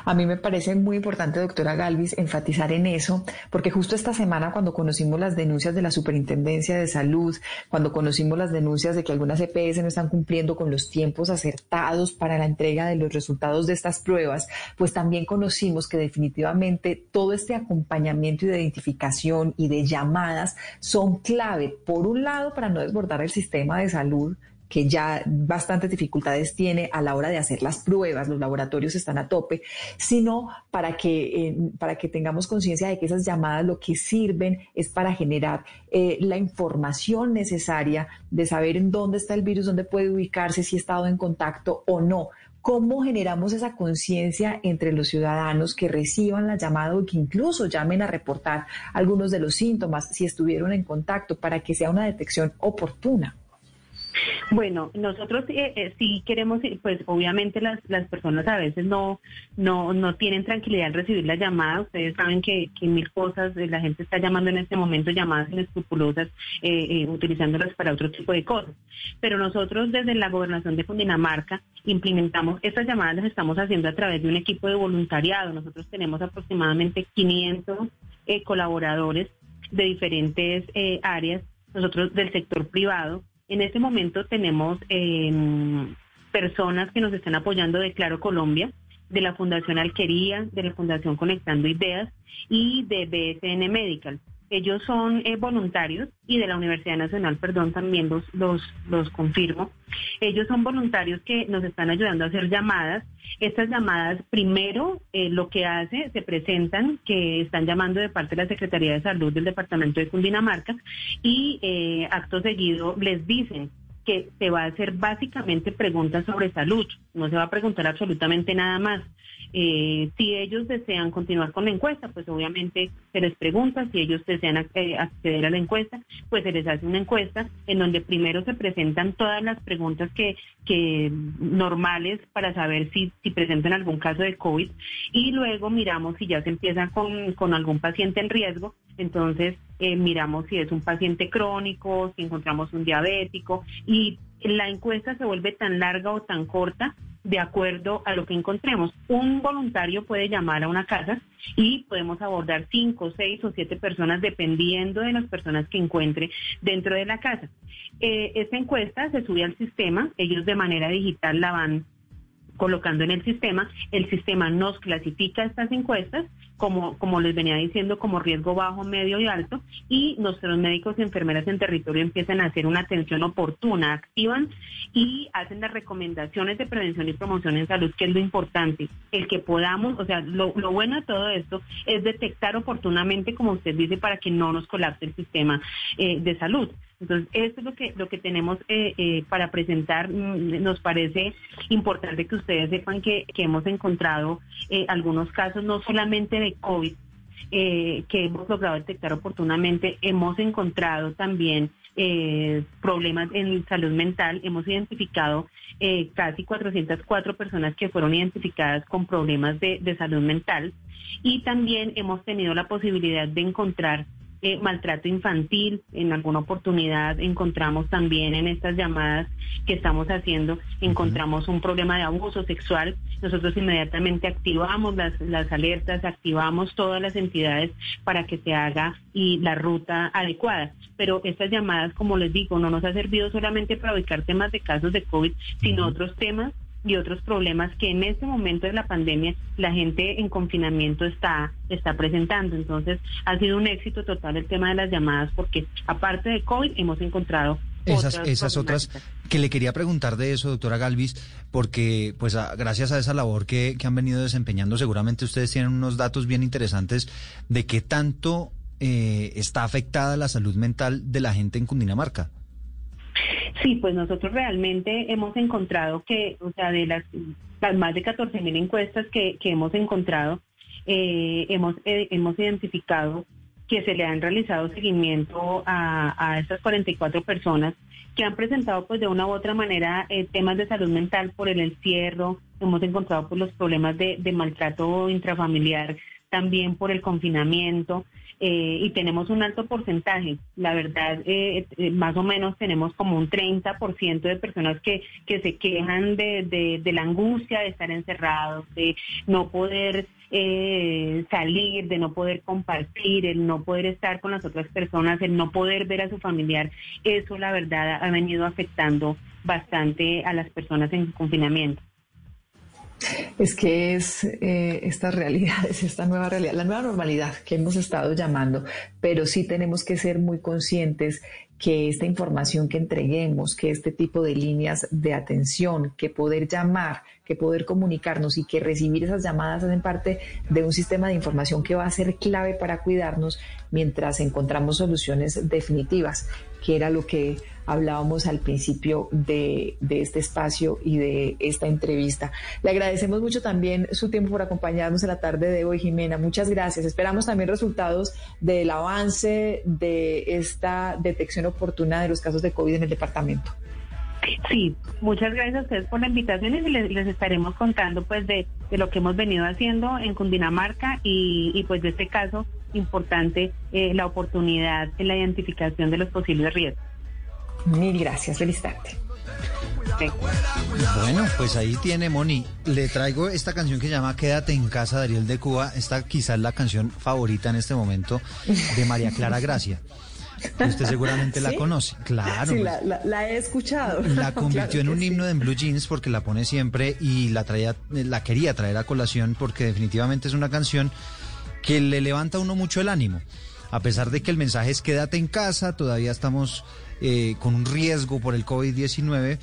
A mí me parece muy importante, doctora Galvis, enfatizar en eso, porque justo esta semana cuando conocimos las denuncias de la Superintendencia de Salud, cuando conocimos las denuncias de que algunas EPS no están cumpliendo con los tiempos acertados para la entrega de los resultados de estas pruebas, pues también conocimos que definitivamente todo este acompañamiento y de identificación y de llamadas son clave, por un lado, para no desbordar el sistema de salud, que ya bastantes dificultades tiene a la hora de hacer las pruebas, los laboratorios están a tope, sino para que, para que tengamos conciencia de que esas llamadas lo que sirven es para generar eh, la información necesaria de saber en dónde está el virus, dónde puede ubicarse, si ha estado en contacto o no. ¿Cómo generamos esa conciencia entre los ciudadanos que reciban la llamada o que incluso llamen a reportar algunos de los síntomas si estuvieron en contacto para que sea una detección oportuna? Bueno, nosotros eh, eh, sí queremos, pues obviamente las, las personas a veces no, no, no tienen tranquilidad al recibir la llamada. Ustedes saben que, mil cosas, eh, la gente está llamando en este momento llamadas inescrupulosas, eh, utilizándolas para otro tipo de cosas. Pero nosotros desde la gobernación de Cundinamarca implementamos estas llamadas, las estamos haciendo a través de un equipo de voluntariado. Nosotros tenemos aproximadamente 500 colaboradores de diferentes áreas, nosotros del sector privado en este momento tenemos em, personas que nos están apoyando de Claro Colombia, de la Fundación Alquería, de la Fundación Conectando Ideas y de BSN Medical. Ellos son eh, voluntarios y de la Universidad Nacional, perdón, también los, los, confirmo. Ellos son voluntarios que nos están ayudando a hacer llamadas. Estas llamadas, primero, eh, lo que hace, se presentan que están llamando de parte de la Secretaría de Salud del Departamento de Cundinamarca y eh, acto seguido les dicen que se va a hacer básicamente preguntas sobre salud, no se va a preguntar absolutamente nada más. Eh, si ellos desean continuar con la encuesta, pues obviamente se les pregunta, si ellos desean eh, acceder a la encuesta, pues se les hace una encuesta en donde primero se presentan todas las preguntas que, normales para saber si, si presentan algún caso de COVID y luego miramos si ya se empieza con, con algún paciente en riesgo, entonces eh, miramos si es un paciente crónico, si encontramos un diabético y la encuesta se vuelve tan larga o tan corta de acuerdo a lo que encontremos. Un voluntario puede llamar a una casa y podemos abordar cinco, seis o siete personas dependiendo de las personas que encuentre dentro de la casa. Eh, esta encuesta se sube al sistema, ellos de manera digital la van colocando en el sistema, el sistema nos clasifica estas encuestas como, como les venía diciendo, como riesgo bajo, medio y alto, y nuestros médicos y enfermeras en territorio empiezan a hacer una atención oportuna, activan y hacen las recomendaciones de prevención y promoción en salud, que es lo importante, el que podamos, o sea, lo, lo bueno de todo esto es detectar oportunamente, como usted dice, para que no nos colapse el sistema eh, de salud. Entonces, esto es lo que, lo que tenemos eh, eh, para presentar. Mm, Nos parece importante que ustedes sepan que, que hemos encontrado eh, algunos casos, no solamente de COVID, eh, que hemos logrado detectar oportunamente, hemos encontrado también problemas en salud mental. Hemos identificado eh, casi 404 personas que fueron identificadas con problemas de, de salud mental y también hemos tenido la posibilidad de encontrar eh, maltrato infantil. En alguna oportunidad encontramos también en estas llamadas que estamos haciendo, encontramos un problema de abuso sexual. Nosotros inmediatamente activamos las, las alertas, activamos todas las entidades para que se haga y la ruta adecuada. Pero estas llamadas, como les digo, no nos ha servido solamente para ubicar temas de casos de COVID, sino otros temas y otros problemas que en este momento de la pandemia la gente en confinamiento está está presentando. Entonces, ha sido un éxito total el tema de las llamadas porque aparte de COVID hemos encontrado Esas, otras esas otras que le quería preguntar de eso, doctora Galvis, porque pues a- gracias a esa labor que, que han venido desempeñando, seguramente ustedes tienen unos datos bien interesantes de qué tanto eh, está afectada la salud mental de la gente en Cundinamarca. Sí, pues nosotros realmente hemos encontrado que, o sea, de las, más de 14 mil encuestas que, hemos encontrado, eh, hemos, eh, hemos identificado que se le han realizado seguimiento a, a estas 44 personas que han presentado pues de una u otra manera eh, temas de salud mental por el encierro, hemos encontrado pues los problemas de maltrato intrafamiliar también por el confinamiento eh, y tenemos un alto porcentaje. La verdad, eh, eh, más o menos tenemos como un 30% de personas que, que se quejan de, de, la angustia de estar encerrados, de no poder salir, de no poder compartir, el no poder estar con las otras personas, el no poder ver a su familiar. Eso, la verdad, ha venido afectando bastante a las personas en confinamiento. Es que es eh, estas realidades, esta nueva realidad, la nueva normalidad que hemos estado llamando, pero sí tenemos que ser muy conscientes que esta información que entreguemos, que este tipo de líneas de atención, que poder llamar, que poder comunicarnos y que recibir esas llamadas hacen parte de un sistema de información que va a ser clave para cuidarnos mientras encontramos soluciones definitivas, que era lo que hablábamos al principio de, este espacio y de esta entrevista. Le agradecemos mucho también su tiempo por acompañarnos en la tarde de hoy, Jimena. Muchas gracias. Esperamos también resultados del avance de esta detección oportuna de los casos de COVID en el departamento. Sí, muchas gracias a ustedes por la invitación y les, estaremos contando pues de, de, lo que hemos venido haciendo en Cundinamarca y, y pues de este caso importante eh, la oportunidad en la identificación de los posibles riesgos. Mil gracias, feliz tarde. Sí. Bueno, pues ahí tiene Moni. Le traigo esta canción que se llama Quédate en casa, Dariel de Cuba. Esta quizás la canción favorita en este momento de María Clara Gracia. Usted seguramente ¿Sí? la conoce. Claro. Sí, pues, la, la, la, he escuchado. La convirtió claro en un sí. himno en Blue Jeans porque la pone siempre y la traía, la quería traer a colación porque definitivamente es una canción que le levanta a uno mucho el ánimo. A pesar de que el mensaje es quédate en casa, todavía estamos eh, con un riesgo por el COVID-19,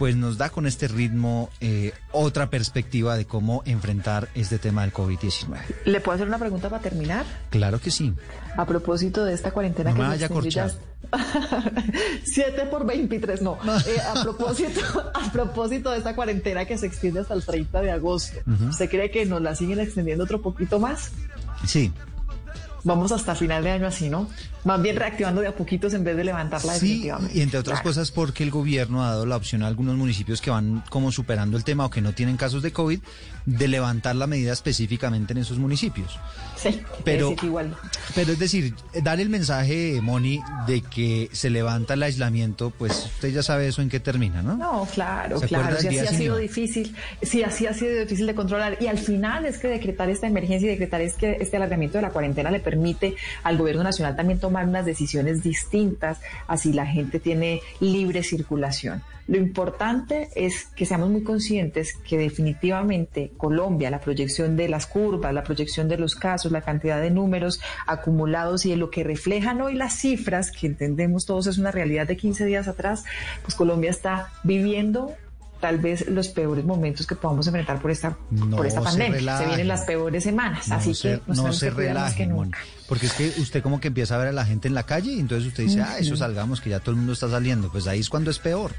pues nos da con este ritmo eh, otra perspectiva de cómo enfrentar este tema del COVID-19. ¿Le puedo hacer una pregunta para terminar? Claro que sí. A propósito de esta cuarentena no que me vaya. 7 por 23, no. Eh, a, propósito, a propósito de esta cuarentena que se extiende hasta el 30 de agosto, uh -huh. ¿usted cree que nos la siguen extendiendo otro poquito más? Sí. Vamos hasta final de año así, ¿no? Más bien reactivando de a poquitos en vez de levantarla sí, definitivamente. Y entre otras claro. cosas porque el gobierno ha dado la opción a algunos municipios que van como superando el tema o que no tienen casos de COVID de levantar la medida específicamente en esos municipios. Sí, pero, es igual. pero es decir, dar el mensaje, Moni, de que se levanta el aislamiento, pues usted ya sabe eso en qué termina, ¿no? No, claro, claro. Si así ha sido difícil, si así ha sido difícil de controlar. Y al final es que decretar esta emergencia y decretar este, este alargamiento de la cuarentena le permite al gobierno nacional también tomar unas decisiones distintas, así la gente tiene libre circulación. Lo importante es que seamos muy conscientes que definitivamente Colombia, la proyección de las curvas, la proyección de los casos, la cantidad de números acumulados y de lo que reflejan hoy las cifras, que entendemos todos es una realidad de 15 días atrás, pues Colombia está viviendo tal vez los peores momentos que podamos enfrentar por esta, por esta pandemia. Se, vienen las peores semanas, así que no se relaje, porque es que usted como que empieza a ver a la gente en la calle y entonces usted dice, ah, eso salgamos, que ya todo el mundo está saliendo. Pues ahí es cuando es peor.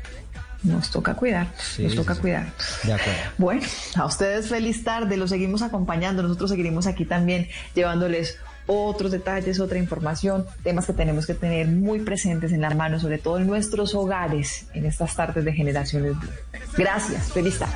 Nos toca cuidar, nos toca cuidar. De acuerdo. Bueno, a ustedes feliz tarde, los seguimos acompañando, nosotros seguiremos aquí también llevándoles otros detalles, otra información, temas que tenemos que tener muy presentes en la mano, sobre todo en nuestros hogares, en estas tardes de generaciones. Gracias, feliz tarde.